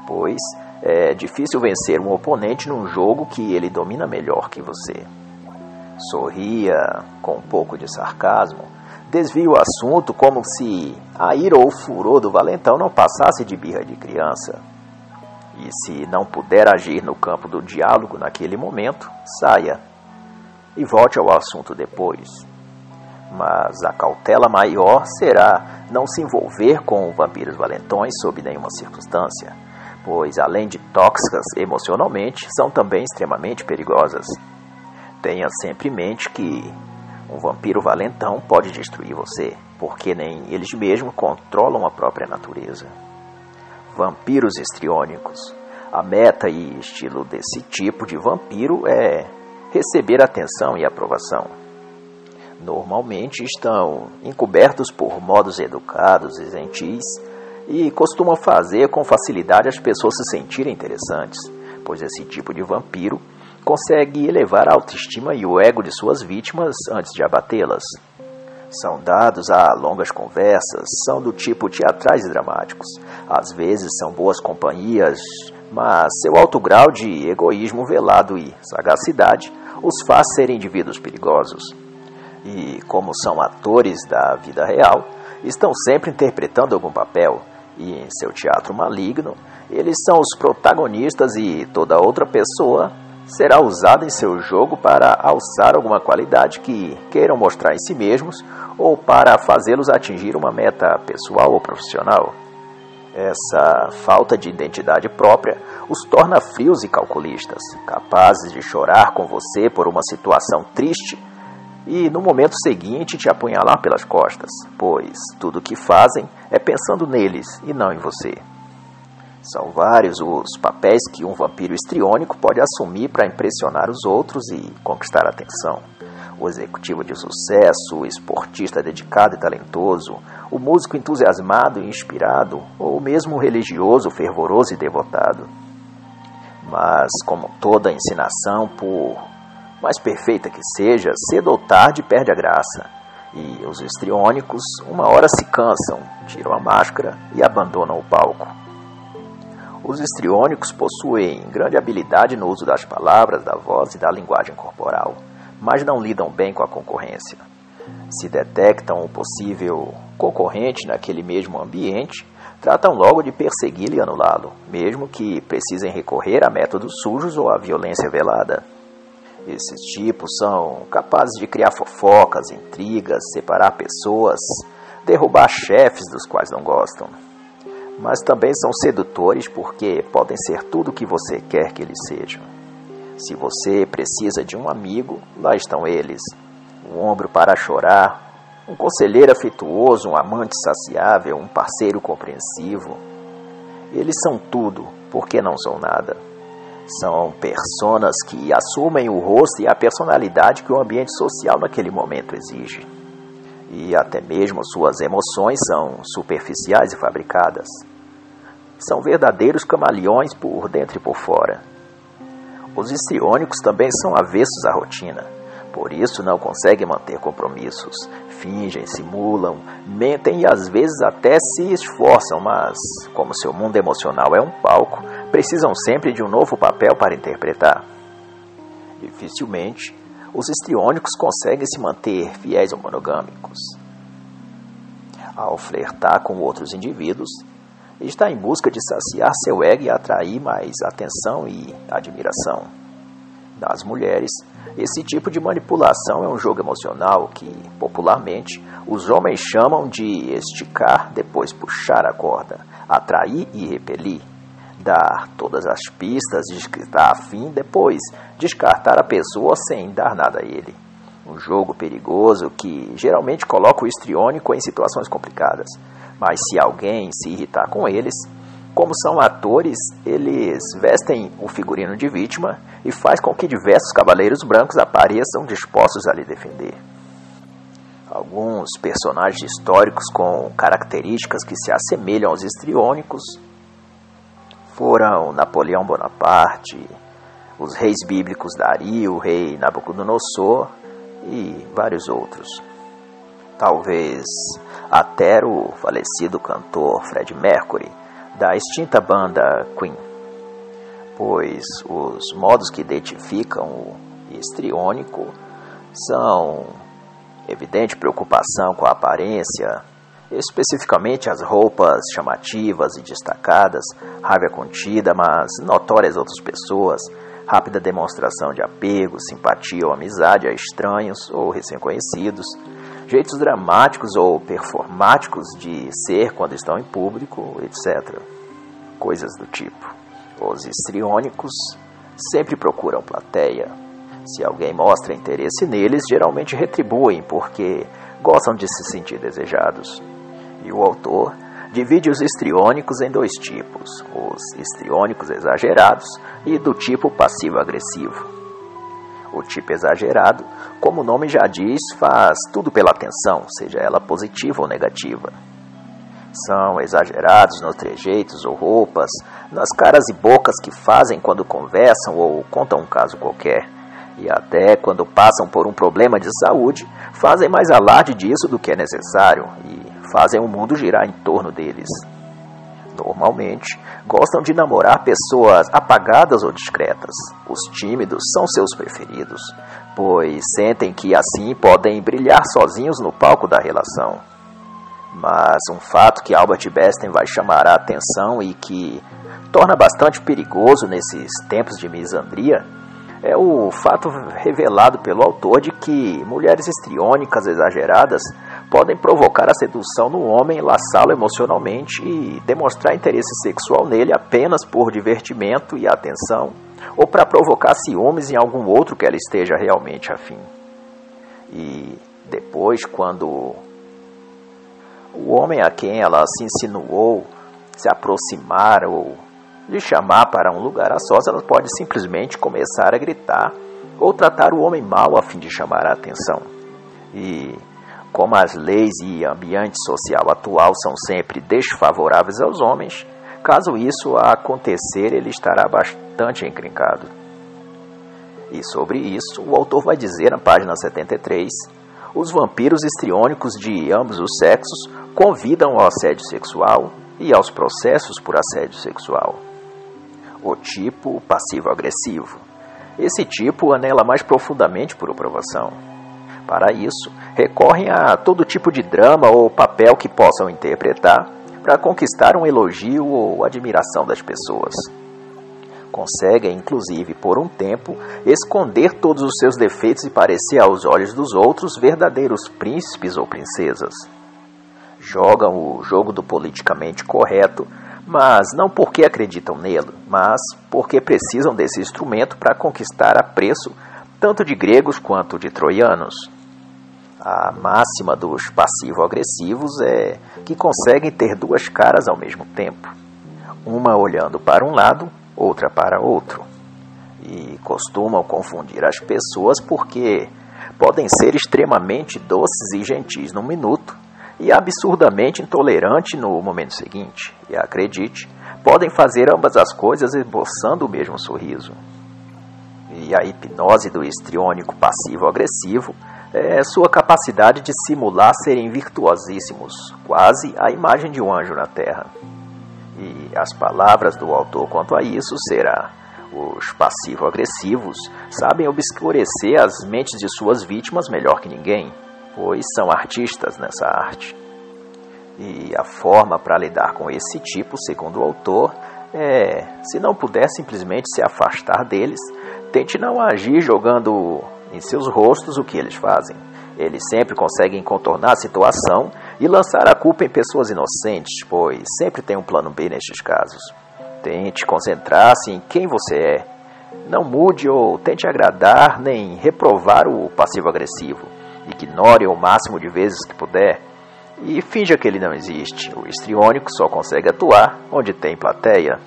Pois é difícil vencer um oponente num jogo que ele domina melhor que você. Sorria com um pouco de sarcasmo, desvia o assunto como se a ira ou furor do valentão não passasse de birra de criança. E se não puder agir no campo do diálogo naquele momento, saia. e volte ao assunto depois. Mas a cautela maior será não se envolver com vampiros valentões sob nenhuma circunstância, pois além de tóxicas emocionalmente, são também extremamente perigosas. Tenha sempre em mente que um vampiro valentão pode destruir você, porque nem eles mesmos controlam a própria natureza. Vampiros histriônicos. A meta e estilo desse tipo de vampiro é receber atenção e aprovação. Normalmente estão encobertos por modos educados e gentis e costumam fazer com facilidade as pessoas se sentirem interessantes, pois esse tipo de vampiro consegue elevar a autoestima e o ego de suas vítimas antes de abatê-las. São dados a longas conversas, são do tipo teatrais e dramáticos. Às vezes são boas companhias, mas seu alto grau de egoísmo velado e sagacidade os faz ser indivíduos perigosos. E, como são atores da vida real, estão sempre interpretando algum papel, e em seu teatro maligno, eles são os protagonistas e toda outra pessoa será usada em seu jogo para alçar alguma qualidade que queiram mostrar em si mesmos ou para fazê-los atingir uma meta pessoal ou profissional. Essa falta de identidade própria os torna frios e calculistas, capazes de chorar com você por uma situação triste e no momento seguinte te apunhalar pelas costas, pois tudo o que fazem é pensando neles e não em você. São vários os papéis que um vampiro estriônico pode assumir para impressionar os outros e conquistar a atenção. O executivo de sucesso, o esportista dedicado e talentoso, o músico entusiasmado e inspirado, ou mesmo o religioso fervoroso e devotado. Mas, como toda ensinação, por mais perfeita que seja, cedo ou tarde perde a graça. E os estriônicos, uma hora se cansam, tiram a máscara e abandonam o palco. Os histriônicos possuem grande habilidade no uso das palavras, da voz e da linguagem corporal, mas não lidam bem com a concorrência. Se detectam um possível concorrente naquele mesmo ambiente, tratam logo de persegui-lo e anulá-lo, mesmo que precisem recorrer a métodos sujos ou à violência velada. Esses tipos são capazes de criar fofocas, intrigas, separar pessoas, derrubar chefes dos quais não gostam mas também são sedutores porque podem ser tudo o que você quer que eles sejam. Se você precisa de um amigo, lá estão eles: um ombro para chorar, um conselheiro afetuoso, um amante saciável, um parceiro compreensivo. Eles são tudo, porque não são nada. São personas que assumem o rosto e a personalidade que o ambiente social naquele momento exige e até mesmo suas emoções são superficiais e fabricadas. São verdadeiros camaleões por dentro e por fora. Os histriônicos também são avessos à rotina, por isso não conseguem manter compromissos. Fingem, simulam, mentem e às vezes até se esforçam, mas, como seu mundo emocional é um palco, precisam sempre de um novo papel para interpretar. Dificilmente os histriônicos conseguem se manter fiéis ou monogâmicos. Ao flertar com outros indivíduos, está em busca de saciar seu ego e atrair mais atenção e admiração. Das mulheres, esse tipo de manipulação é um jogo emocional que, popularmente, os homens chamam de esticar, depois puxar a corda, atrair e repelir dar todas as pistas está afim, depois descartar a pessoa sem dar nada a ele. Um jogo perigoso que geralmente coloca o histriônico em situações complicadas. Mas se alguém se irritar com eles, como são atores, eles vestem o figurino de vítima e faz com que diversos cavaleiros brancos apareçam dispostos a lhe defender. Alguns personagens históricos com características que se assemelham aos histriônicos foram Napoleão Bonaparte, os reis bíblicos Dario, o rei Nabucodonosor e vários outros. Talvez até o falecido cantor Fred Mercury, da extinta banda Queen, pois os modos que identificam o histriônico são evidente preocupação com a aparência, especificamente as roupas chamativas e destacadas, raiva contida, mas notórias outras pessoas, rápida demonstração de apego, simpatia ou amizade a estranhos ou recém-conhecidos, jeitos dramáticos ou performáticos de ser quando estão em público, etc. Coisas do tipo. Os histriônicos sempre procuram plateia. Se alguém mostra interesse neles, geralmente retribuem porque gostam de se sentir desejados. E o autor divide os histriônicos em dois tipos: os histriônicos exagerados e do tipo passivo-agressivo. O tipo exagerado, como o nome já diz, faz tudo pela atenção, seja ela positiva ou negativa. São exagerados nos trejeitos ou roupas, nas caras e bocas que fazem quando conversam ou contam um caso qualquer. E até quando passam por um problema de saúde, fazem mais alarde disso do que é necessário e fazem o mundo girar em torno deles. Normalmente, gostam de namorar pessoas apagadas ou discretas. Os tímidos são seus preferidos, pois sentem que assim podem brilhar sozinhos no palco da relação. Mas um fato que Albert Besten vai chamar a atenção e que torna bastante perigoso nesses tempos de misandria é o fato revelado pelo autor de que mulheres estriônicas exageradas podem provocar a sedução no homem, laçá-lo emocionalmente e demonstrar interesse sexual nele apenas por divertimento e atenção, ou para provocar ciúmes em algum outro que ela esteja realmente afim. E depois, quando o homem a quem ela se insinuou se aproximar ou lhe chamar para um lugar a sós, ela pode simplesmente começar a gritar ou tratar o homem mal a fim de chamar a atenção. E como as leis e ambiente social atual são sempre desfavoráveis aos homens, caso isso acontecer, ele estará bastante encrencado. E sobre isso, o autor vai dizer na página 73 os vampiros histriônicos de ambos os sexos convidam ao assédio sexual e aos processos por assédio sexual. O tipo passivo-agressivo. Esse tipo anela mais profundamente por aprovação. Para isso, recorrem a todo tipo de drama ou papel que possam interpretar para conquistar um elogio ou admiração das pessoas. Conseguem, inclusive, por um tempo, esconder todos os seus defeitos e parecer aos olhos dos outros verdadeiros príncipes ou princesas jogam o jogo do politicamente correto, mas não porque acreditam nele, mas porque precisam desse instrumento para conquistar a preço tanto de gregos quanto de troianos. A máxima dos passivo-agressivos é que conseguem ter duas caras ao mesmo tempo, uma olhando para um lado, outra para outro. E costumam confundir as pessoas porque podem ser extremamente doces e gentis num minuto e absurdamente intolerante no momento seguinte. E acredite, podem fazer ambas as coisas esboçando o mesmo sorriso. E a hipnose do histriônico passivo-agressivo é sua capacidade de simular serem virtuosíssimos, quase a imagem de um anjo na terra. E as palavras do autor quanto a isso será: os passivo-agressivos sabem obscurecer as mentes de suas vítimas melhor que ninguém pois são artistas nessa arte. E a forma para lidar com esse tipo, segundo o autor, é, se não puder simplesmente se afastar deles, tente não agir jogando em seus rostos o que eles fazem. Eles sempre conseguem contornar a situação e lançar a culpa em pessoas inocentes, pois sempre tem um plano B nestes casos. Tente concentrar-se em quem você é. Não mude ou tente agradar nem reprovar o passivo-agressivo ignore o máximo de vezes que puder e finja que ele não existe. O histriônico só consegue atuar onde tem plateia.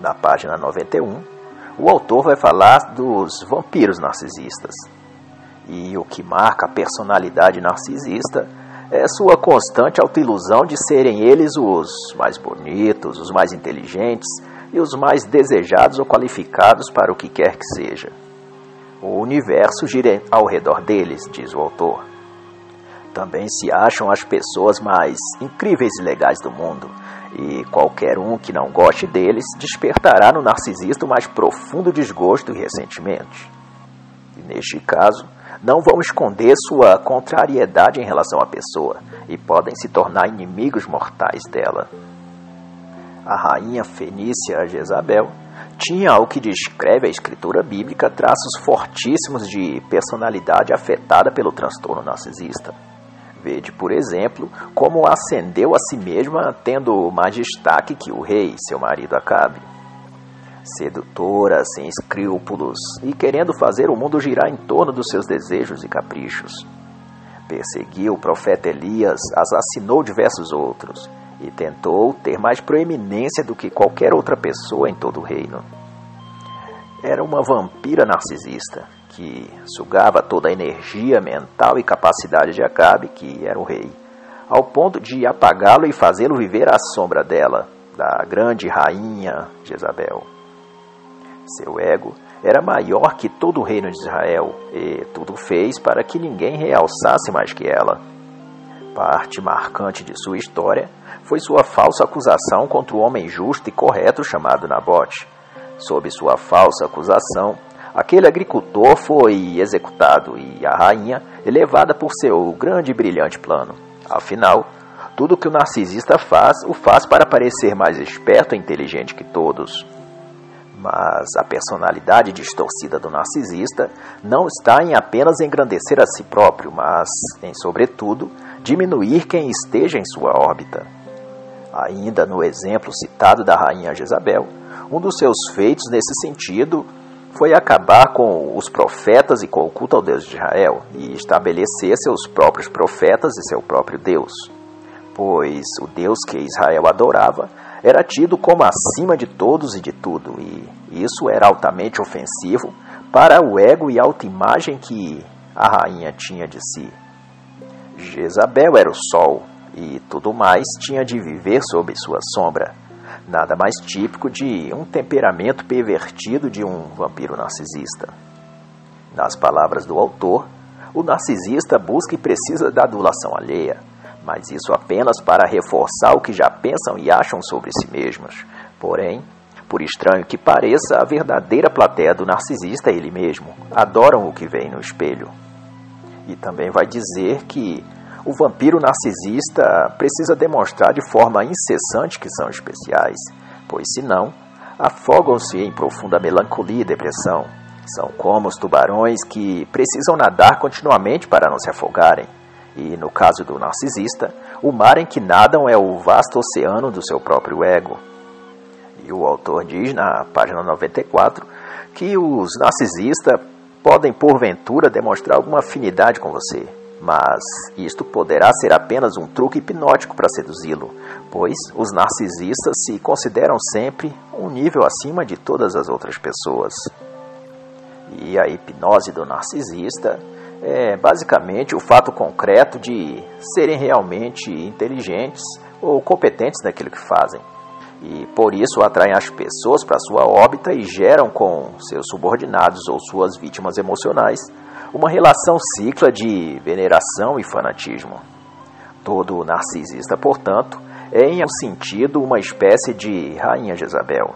Na página 91, o autor vai falar dos vampiros narcisistas. E o que marca a personalidade narcisista é sua constante autoilusão de serem eles os mais bonitos, os mais inteligentes e os mais desejados ou qualificados para o que quer que seja. O universo gira ao redor deles, diz o autor. Também se acham as pessoas mais incríveis e legais do mundo, e qualquer um que não goste deles despertará no narcisista o mais profundo desgosto e ressentimento. E neste caso, não vão esconder sua contrariedade em relação à pessoa e podem se tornar inimigos mortais dela. A rainha fenícia Jezabel tinha o que descreve a escritura bíblica traços fortíssimos de personalidade afetada pelo transtorno narcisista. Vede, por exemplo, como ascendeu a si mesma tendo mais destaque que o rei, seu marido Acabe. Sedutora, sem escrúpulos e querendo fazer o mundo girar em torno dos seus desejos e caprichos. Perseguiu o profeta Elias, assassinou diversos outros e tentou ter mais proeminência do que qualquer outra pessoa em todo o reino. Era uma vampira narcisista que sugava toda a energia mental e capacidade de Acabe, que era o rei, ao ponto de apagá-lo e fazê-lo viver à sombra dela, da grande rainha Jezabel. Seu ego era maior que todo o reino de Israel e tudo fez para que ninguém realçasse mais que ela. Parte marcante de sua história foi sua falsa acusação contra o homem justo e correto chamado Nabote. Sob sua falsa acusação, aquele agricultor foi executado e a rainha elevada por seu grande e brilhante plano. Afinal, tudo que o narcisista faz, o faz para parecer mais esperto e inteligente que todos. Mas a personalidade distorcida do narcisista não está em apenas engrandecer a si próprio, mas em, sobretudo, diminuir quem esteja em sua órbita. Ainda no exemplo citado da rainha Jezabel, um dos seus feitos nesse sentido foi acabar com os profetas e com o culto ao Deus de Israel e estabelecer seus próprios profetas e seu próprio Deus. Pois o Deus que Israel adorava era tido como acima de todos e de tudo, e isso era altamente ofensivo para o ego e autoimagem que a rainha tinha de si. Jezabel era o sol, e tudo mais tinha de viver sob sua sombra. Nada mais típico de um temperamento pervertido de um vampiro narcisista. Nas palavras do autor, o narcisista busca e precisa da adulação alheia, mas isso apenas para reforçar o que já pensam e acham sobre si mesmos. Porém, por estranho que pareça, a verdadeira plateia do narcisista é ele mesmo. Adoram o que vem no espelho. E também vai dizer que o vampiro narcisista precisa demonstrar de forma incessante que são especiais, pois senão afogam-se em profunda melancolia e depressão. São como os tubarões que precisam nadar continuamente para não se afogarem. E no caso do narcisista, o mar em que nadam é o vasto oceano do seu próprio ego. E o autor diz na página 94 que os narcisistas podem porventura demonstrar alguma afinidade com você, mas isto poderá ser apenas um truque hipnótico para seduzi-lo, pois os narcisistas se consideram sempre um nível acima de todas as outras pessoas. E a hipnose do narcisista é basicamente o fato concreto de serem realmente inteligentes ou competentes naquilo que fazem. E por isso atraem as pessoas para sua órbita e geram com seus subordinados ou suas vítimas emocionais uma relação cicla de veneração e fanatismo. Todo narcisista, portanto, é em um sentido uma espécie de rainha Jezabel.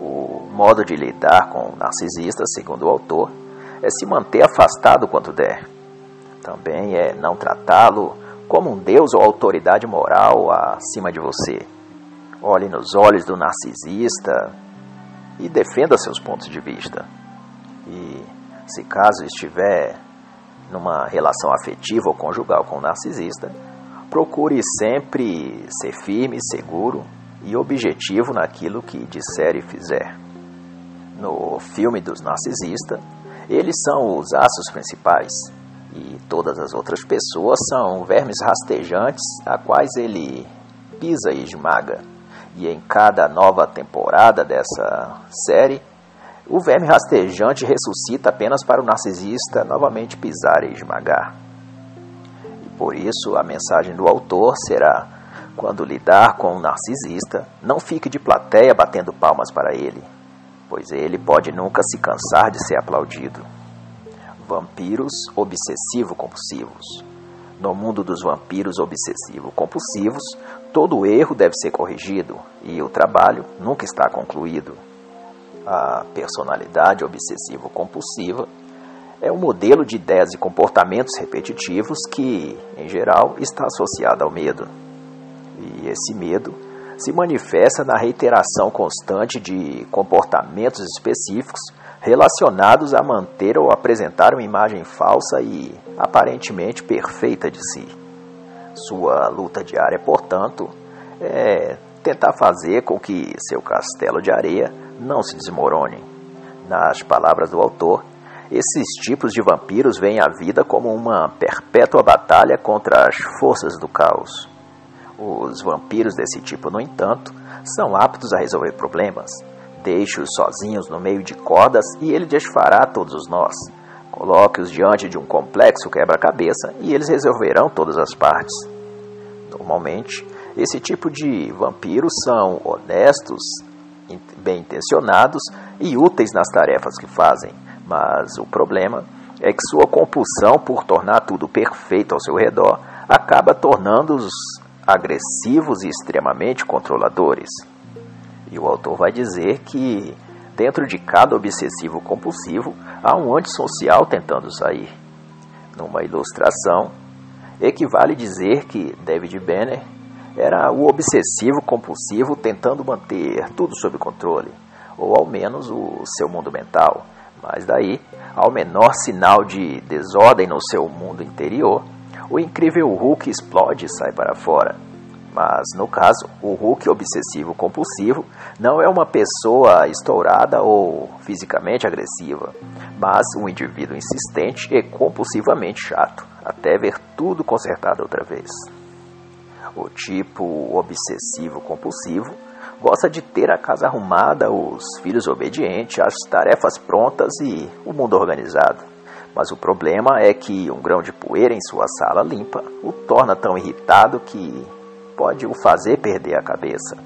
O modo de lidar com o narcisista, segundo o autor, é se manter afastado quanto der. Também é não tratá-lo como um deus ou autoridade moral acima de você. Olhe nos olhos do narcisista e defenda seus pontos de vista. E se caso estiver numa relação afetiva ou conjugal com o narcisista, procure sempre ser firme, seguro e objetivo naquilo que disser e fizer. No filme dos narcisistas, eles são os aços principais e todas as outras pessoas são vermes rastejantes a quais ele pisa e esmaga. E em cada nova temporada dessa série, o verme rastejante ressuscita apenas para o narcisista novamente pisar e esmagar. E por isso a mensagem do autor será: quando lidar com um narcisista, não fique de plateia batendo palmas para ele, pois ele pode nunca se cansar de ser aplaudido. Vampiros obsessivo-compulsivos. No mundo dos vampiros obsessivo-compulsivos, todo erro deve ser corrigido e o trabalho nunca está concluído. A personalidade obsessivo-compulsiva é um modelo de ideias e comportamentos repetitivos que, em geral, está associado ao medo. E esse medo se manifesta na reiteração constante de comportamentos específicos relacionados a manter ou apresentar uma imagem falsa e aparentemente perfeita de si. Sua luta diária, portanto, é tentar fazer com que seu castelo de areia não se desmorone. Nas palavras do autor, esses tipos de vampiros veem a vida como uma perpétua batalha contra as forças do caos. Os vampiros desse tipo, no entanto, são aptos a resolver problemas. Deixe-os sozinhos no meio de cordas e ele desfará todos os nós. Coloque-os diante de um complexo quebra-cabeça e eles resolverão todas as partes. Normalmente, esse tipo de vampiros são honestos, bem intencionados e úteis nas tarefas que fazem mas o problema é que sua compulsão por tornar tudo perfeito ao seu redor acaba tornando-os agressivos e extremamente controladores. E o autor vai dizer que dentro de cada obsessivo compulsivo há um antissocial tentando sair. Numa ilustração, equivale dizer que David Banner era o obsessivo compulsivo tentando manter tudo sob controle, ou ao menos o seu mundo mental mas daí, ao menor sinal de desordem no seu mundo interior, o incrível Hulk explode e sai para fora. Mas, no caso, o Hulk obsessivo compulsivo não é uma pessoa estourada ou fisicamente agressiva, mas um indivíduo insistente e compulsivamente chato, até ver tudo consertado outra vez. O tipo obsessivo compulsivo gosta de ter a casa arrumada, os filhos obedientes, as tarefas prontas e o mundo organizado. Mas o problema é que um grão de poeira em sua sala limpa o torna tão irritado que pode o fazer perder a cabeça.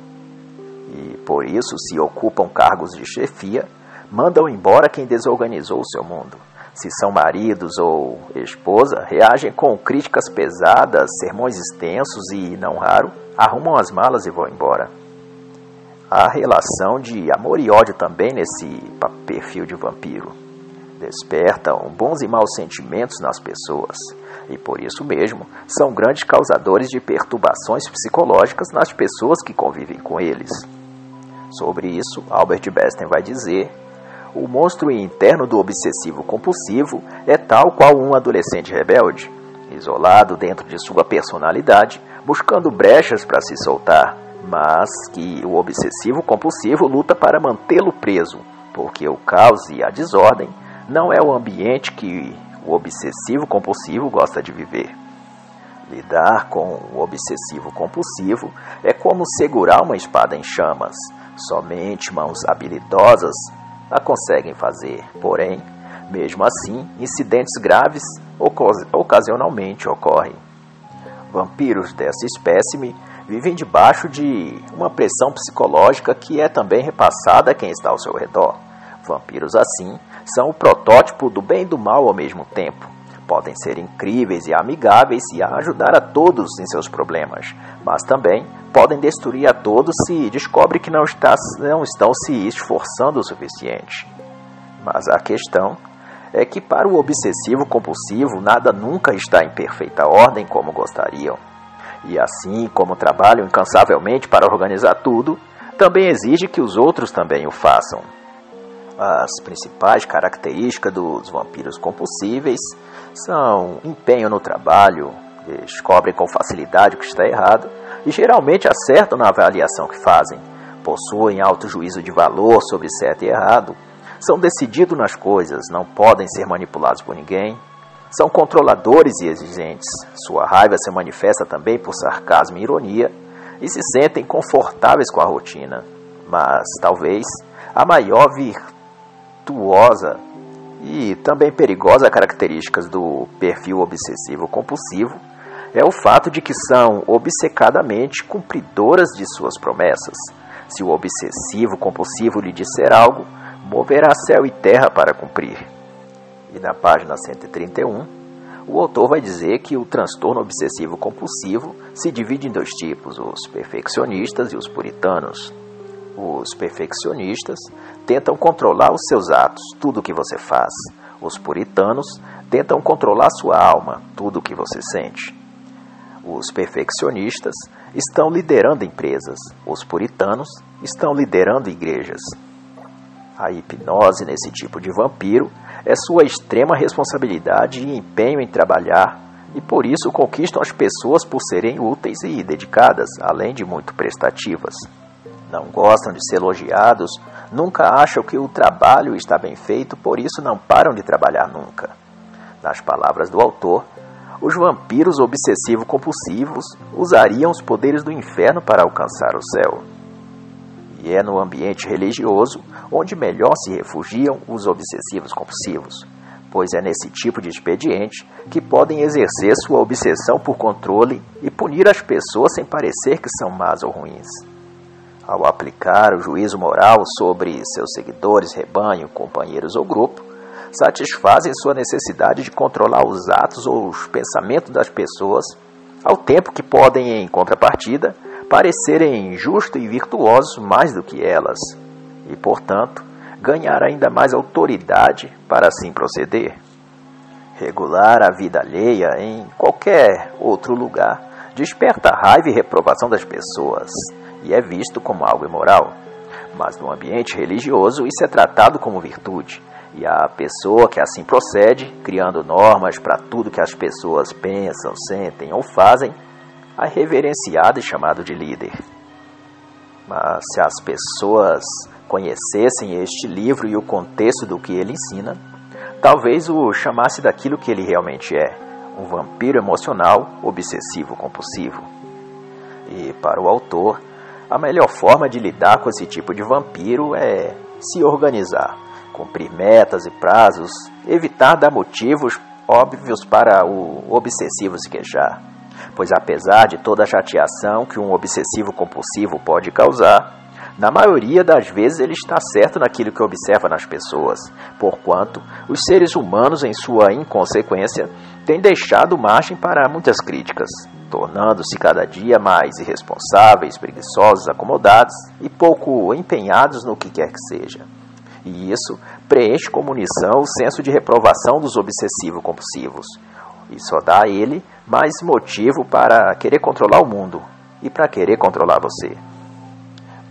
E por isso, se ocupam cargos de chefia, mandam embora quem desorganizou o seu mundo. Se são maridos ou esposa, reagem com críticas pesadas, sermões extensos e, não raro, arrumam as malas e vão embora há relação de amor e ódio também nesse perfil de vampiro. Despertam bons e maus sentimentos nas pessoas e por isso mesmo são grandes causadores de perturbações psicológicas nas pessoas que convivem com eles. Sobre isso, Albert Besten vai dizer: o monstro interno do obsessivo compulsivo é tal qual um adolescente rebelde, isolado dentro de sua personalidade, buscando brechas para se soltar mas que o obsessivo compulsivo luta para mantê-lo preso, porque o caos e a desordem não é o ambiente que o obsessivo compulsivo gosta de viver. Lidar com o obsessivo compulsivo é como segurar uma espada em chamas. Somente mãos habilidosas a conseguem fazer. Porém, mesmo assim, incidentes graves ocasionalmente ocorrem. Vampiros dessa espécime vivem debaixo de uma pressão psicológica que é também repassada a quem está ao seu redor. Vampiros assim são o protótipo do bem e do mal ao mesmo tempo. Podem ser incríveis e amigáveis e ajudar a todos em seus problemas, mas também podem destruir a todos se descobre que não, está, não estão se esforçando o suficiente. Mas a questão é que para o obsessivo compulsivo nada nunca está em perfeita ordem como gostariam. E assim como trabalham incansavelmente para organizar tudo, também exige que os outros também o façam. As principais características dos vampiros compulsíveis são empenho no trabalho, descobrem com facilidade o que está errado e geralmente acertam na avaliação que fazem, possuem alto juízo de valor sobre certo e errado, são decididos nas coisas, não podem ser manipulados por ninguém, são controladores e exigentes. Sua raiva se manifesta também por sarcasmo e ironia e se sentem confortáveis com a rotina. Mas talvez a maior virtuosa e também perigosa característica do perfil obsessivo compulsivo é o fato de que são obcecadamente cumpridoras de suas promessas. Se o obsessivo compulsivo lhe disser algo, moverá céu e terra para cumprir. E na página 131, o autor vai dizer que o transtorno obsessivo compulsivo se divide em dois tipos: os perfeccionistas e os puritanos. Os perfeccionistas tentam controlar os seus atos, tudo o que você faz. Os puritanos tentam controlar sua alma, tudo o que você sente. Os perfeccionistas estão liderando empresas, os puritanos estão liderando igrejas. A hipnose nesse tipo de vampiro é sua extrema responsabilidade e empenho em trabalhar, e por isso conquistam as pessoas por serem úteis e dedicadas, além de muito prestativas. Não gostam de ser elogiados, nunca acham que o trabalho está bem feito, por isso não param de trabalhar nunca. Nas palavras do autor, os vampiros obsessivo-compulsivos usariam os poderes do inferno para alcançar o céu. E é no ambiente religioso onde melhor se refugiam os obsessivos compulsivos, pois é nesse tipo de expediente que podem exercer sua obsessão por controle e punir as pessoas sem parecer que são más ou ruins. Ao aplicar o juízo moral sobre seus seguidores, rebanho, companheiros ou grupo, satisfazem sua necessidade de controlar os atos ou os pensamentos das pessoas, ao tempo que podem, em contrapartida, parecerem justos e virtuosos mais do que elas, e, portanto, ganhar ainda mais autoridade para assim proceder. Regular a vida alheia em qualquer outro lugar desperta raiva e reprovação das pessoas e é visto como algo imoral. Mas no ambiente religioso isso é tratado como virtude, e a pessoa que assim procede, criando normas para tudo que as pessoas pensam, sentem ou fazem, é reverenciado e chamado de líder. Mas se as pessoas conhecessem este livro e o contexto do que ele ensina, talvez o chamasse daquilo que ele realmente é, um vampiro emocional obsessivo compulsivo. E para o autor, a melhor forma de lidar com esse tipo de vampiro é se organizar, cumprir metas e prazos, evitar dar motivos óbvios para o obsessivo se queixar. Pois apesar de toda a chateação que um obsessivo compulsivo pode causar, na maioria das vezes ele está certo naquilo que observa nas pessoas, porquanto os seres humanos, em sua inconsequência, têm deixado margem para muitas críticas, tornando-se cada dia mais irresponsáveis, preguiçosos, acomodados e pouco empenhados no que quer que seja. E isso preenche com munição o senso de reprovação dos obsessivo-compulsivos, e só dá a ele mais motivo para querer controlar o mundo e para querer controlar você.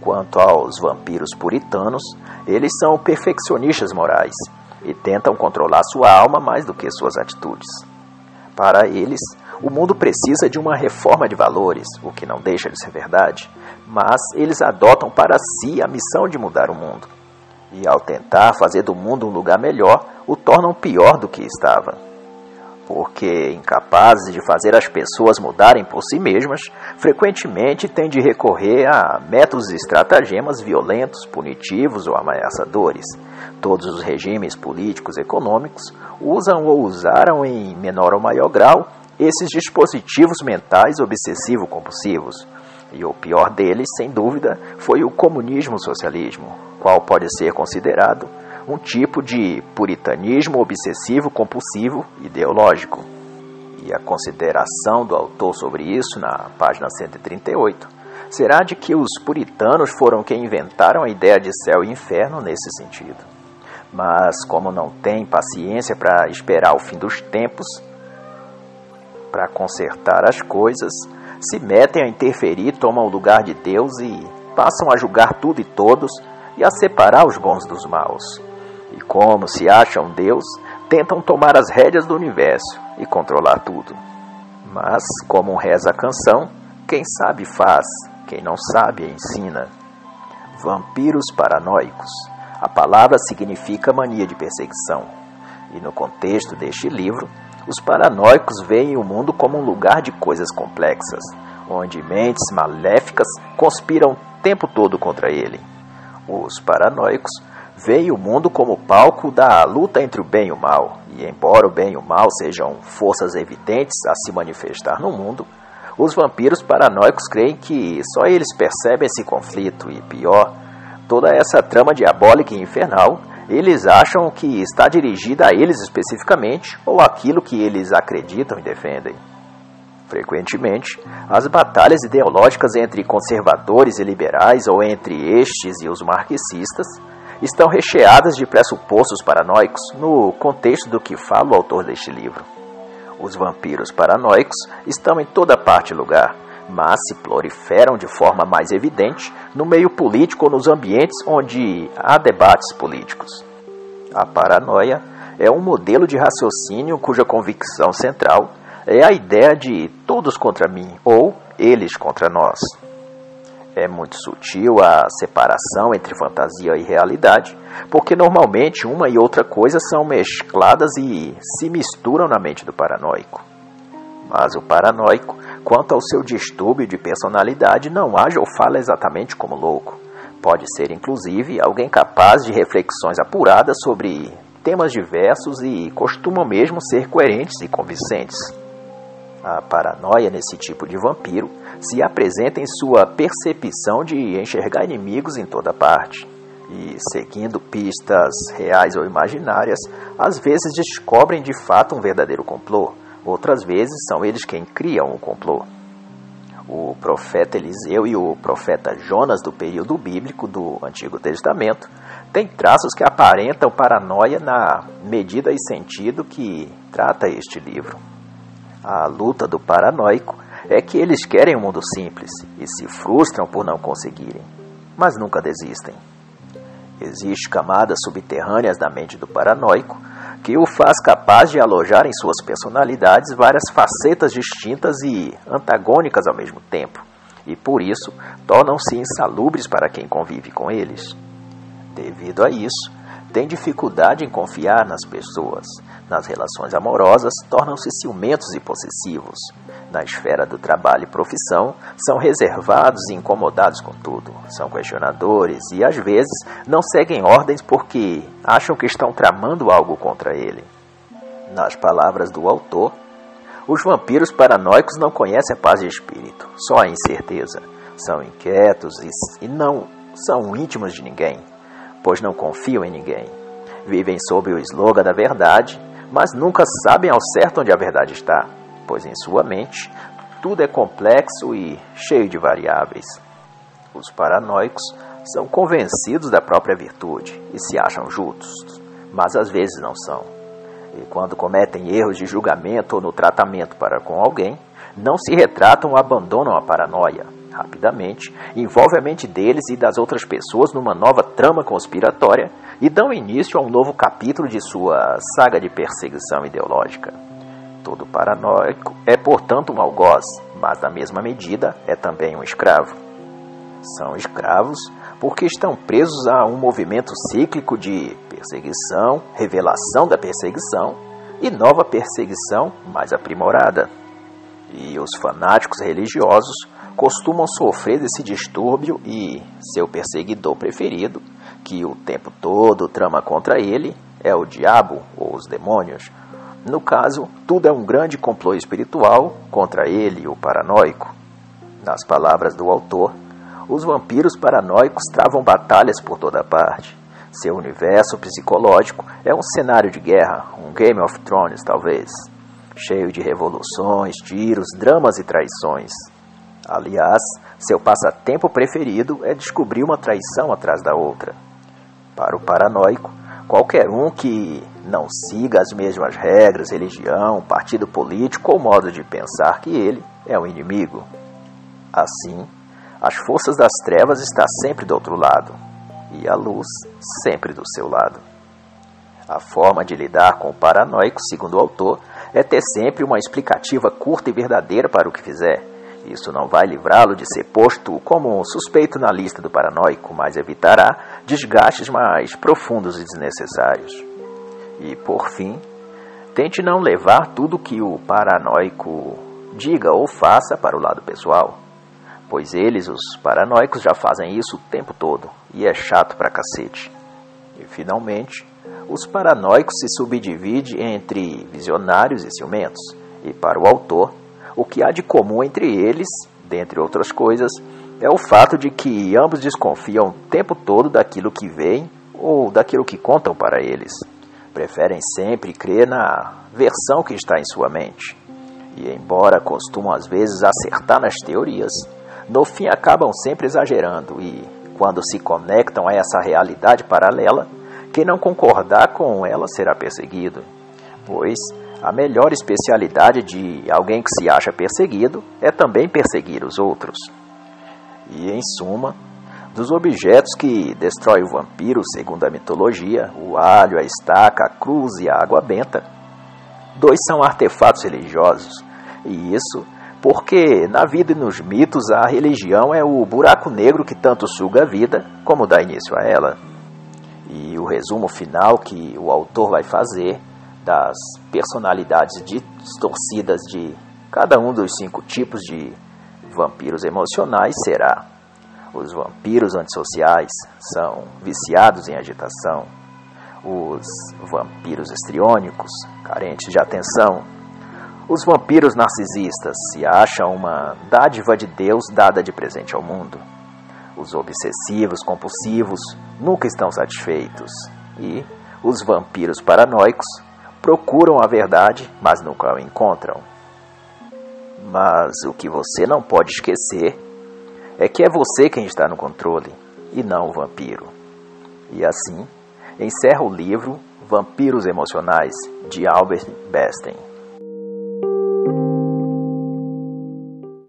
Quanto aos vampiros puritanos, eles são perfeccionistas morais e tentam controlar sua alma mais do que suas atitudes. Para eles, o mundo precisa de uma reforma de valores, o que não deixa de ser verdade, mas eles adotam para si a missão de mudar o mundo. E ao tentar fazer do mundo um lugar melhor, o tornam pior do que estava porque, incapazes de fazer as pessoas mudarem por si mesmas, frequentemente têm de recorrer a métodos e estratagemas violentos, punitivos ou ameaçadores. Todos os regimes políticos e econômicos usam ou usaram em menor ou maior grau esses dispositivos mentais obsessivo-compulsivos. E o pior deles, sem dúvida, foi o comunismo-socialismo, qual pode ser considerado um tipo de puritanismo obsessivo compulsivo ideológico. E a consideração do autor sobre isso, na página 138, será de que os puritanos foram quem inventaram a ideia de céu e inferno nesse sentido. Mas, como não têm paciência para esperar o fim dos tempos, para consertar as coisas, se metem a interferir, tomam o lugar de Deus e passam a julgar tudo e todos e a separar os bons dos maus e, como se acham Deus, tentam tomar as rédeas do universo e controlar tudo. Mas, como reza a canção, quem sabe faz, quem não sabe ensina. Vampiros paranoicos. A palavra significa mania de perseguição. E no contexto deste livro, os paranoicos veem o mundo como um lugar de coisas complexas, onde mentes maléficas conspiram o tempo todo contra ele. Os paranoicos veem o mundo como palco da luta entre o bem e o mal, e embora o bem e o mal sejam forças evidentes a se manifestar no mundo, os vampiros paranoicos creem que só eles percebem esse conflito e, pior, toda essa trama diabólica e infernal, eles acham que está dirigida a eles especificamente ou aquilo que eles acreditam e defendem. Frequentemente, as batalhas ideológicas entre conservadores e liberais ou entre estes e os marxistas estão recheadas de pressupostos paranoicos no contexto do que fala o autor deste livro. Os vampiros paranoicos estão em toda parte e lugar, mas se proliferam de forma mais evidente no meio político ou nos ambientes onde há debates políticos. A paranoia é um modelo de raciocínio cuja convicção central é a ideia de todos contra mim ou eles contra nós. É muito sutil a separação entre fantasia e realidade, porque normalmente uma e outra coisa são mescladas e se misturam na mente do paranoico. Mas o paranoico, quanto ao seu distúrbio de personalidade, não age ou fala exatamente como louco. Pode ser, inclusive, alguém capaz de reflexões apuradas sobre temas diversos e costumam mesmo ser coerentes e convincentes. A paranoia nesse tipo de vampiro se apresenta em sua percepção de enxergar inimigos em toda parte. E, seguindo pistas reais ou imaginárias, às vezes descobrem de fato um verdadeiro complô, outras vezes são eles quem criam o complô. O profeta Eliseu e o profeta Jonas do período bíblico do Antigo Testamento têm traços que aparentam paranoia na medida e sentido que trata este livro. A luta do paranoico é que eles querem um mundo simples e se frustram por não conseguirem, mas nunca desistem. Existem camadas subterrâneas da mente do paranoico que o faz capaz de alojar em suas personalidades várias facetas distintas e antagônicas ao mesmo tempo, e por isso tornam-se insalubres para quem convive com eles. Devido a isso, tem dificuldade em confiar nas pessoas. Nas relações amorosas, tornam-se ciumentos e possessivos. Na esfera do trabalho e profissão, são reservados e incomodados com tudo. São questionadores e, às vezes, não seguem ordens porque acham que estão tramando algo contra ele. Nas palavras do autor, os vampiros paranoicos não conhecem a paz de espírito, só a incerteza. São inquietos e não são íntimos de ninguém pois não confiam em ninguém. Vivem sob o slogan da verdade, mas nunca sabem ao certo onde a verdade está, pois em sua mente tudo é complexo e cheio de variáveis. Os paranoicos são convencidos da própria virtude e se acham justos, mas às vezes não são. E quando cometem erros de julgamento ou no tratamento para com alguém, não se retratam ou abandonam a paranoia, rapidamente, envolve a mente deles e das outras pessoas numa nova trama conspiratória e dão início a um novo capítulo de sua saga de perseguição ideológica. Todo paranoico é, portanto, um algoz, mas, na mesma medida, é também um escravo. São escravos porque estão presos a um movimento cíclico de perseguição, revelação da perseguição e nova perseguição mais aprimorada. E os fanáticos religiosos costumam sofrer desse distúrbio e seu perseguidor preferido, que o tempo todo trama contra ele, é o diabo ou os demônios. No caso, tudo é um grande complô espiritual contra ele, o paranoico. Nas palavras do autor, os vampiros paranoicos travam batalhas por toda parte. Seu universo psicológico é um cenário de guerra, um Game of Thrones talvez, cheio de revoluções, tiros, dramas e traições. Aliás, seu passatempo preferido é descobrir uma traição atrás da outra. Para o paranoico, qualquer um que não siga as mesmas regras, religião, partido político ou modo de pensar que ele é o um inimigo. Assim, as forças das trevas está sempre do outro lado e a luz sempre do seu lado. A forma de lidar com o paranoico, segundo o autor, é ter sempre uma explicativa curta e verdadeira para o que fizer isso não vai livrá-lo de ser posto como suspeito na lista do paranoico, mas evitará desgastes mais profundos e desnecessários. E, por fim, tente não levar tudo que o paranoico diga ou faça para o lado pessoal, pois eles, os paranoicos, já fazem isso o tempo todo e é chato pra cacete. E, finalmente, os paranoicos se subdividem entre visionários e ciumentos, e para o autor, o que há de comum entre eles, dentre outras coisas, é o fato de que ambos desconfiam o tempo todo daquilo que veem ou daquilo que contam para eles. Preferem sempre crer na versão que está em sua mente. E, embora costumam às vezes acertar nas teorias, no fim acabam sempre exagerando e, quando se conectam a essa realidade paralela, quem não concordar com ela será perseguido, pois A melhor especialidade de alguém que se acha perseguido é também perseguir os outros. E, em suma, dos objetos que destrói o vampiro, segundo a mitologia, o alho, a estaca, a cruz e a água benta, dois são artefatos religiosos. E isso porque na vida e nos mitos a religião é o buraco negro que tanto suga a vida como dá início a ela. E o resumo final que o autor vai fazer das personalidades distorcidas de cada um dos cinco tipos de vampiros emocionais será: os vampiros antissociais são viciados em agitação, os vampiros estriônicos, carentes de atenção, os vampiros narcisistas se acham uma dádiva de Deus dada de presente ao mundo. Os obsessivos compulsivos nunca estão satisfeitos. E os vampiros paranoicos procuram a verdade, mas nunca a encontram. Mas o que você não pode esquecer é que é você quem está no controle e não o vampiro. E assim, encerra o livro Vampiros Emocionais de Albert Besten.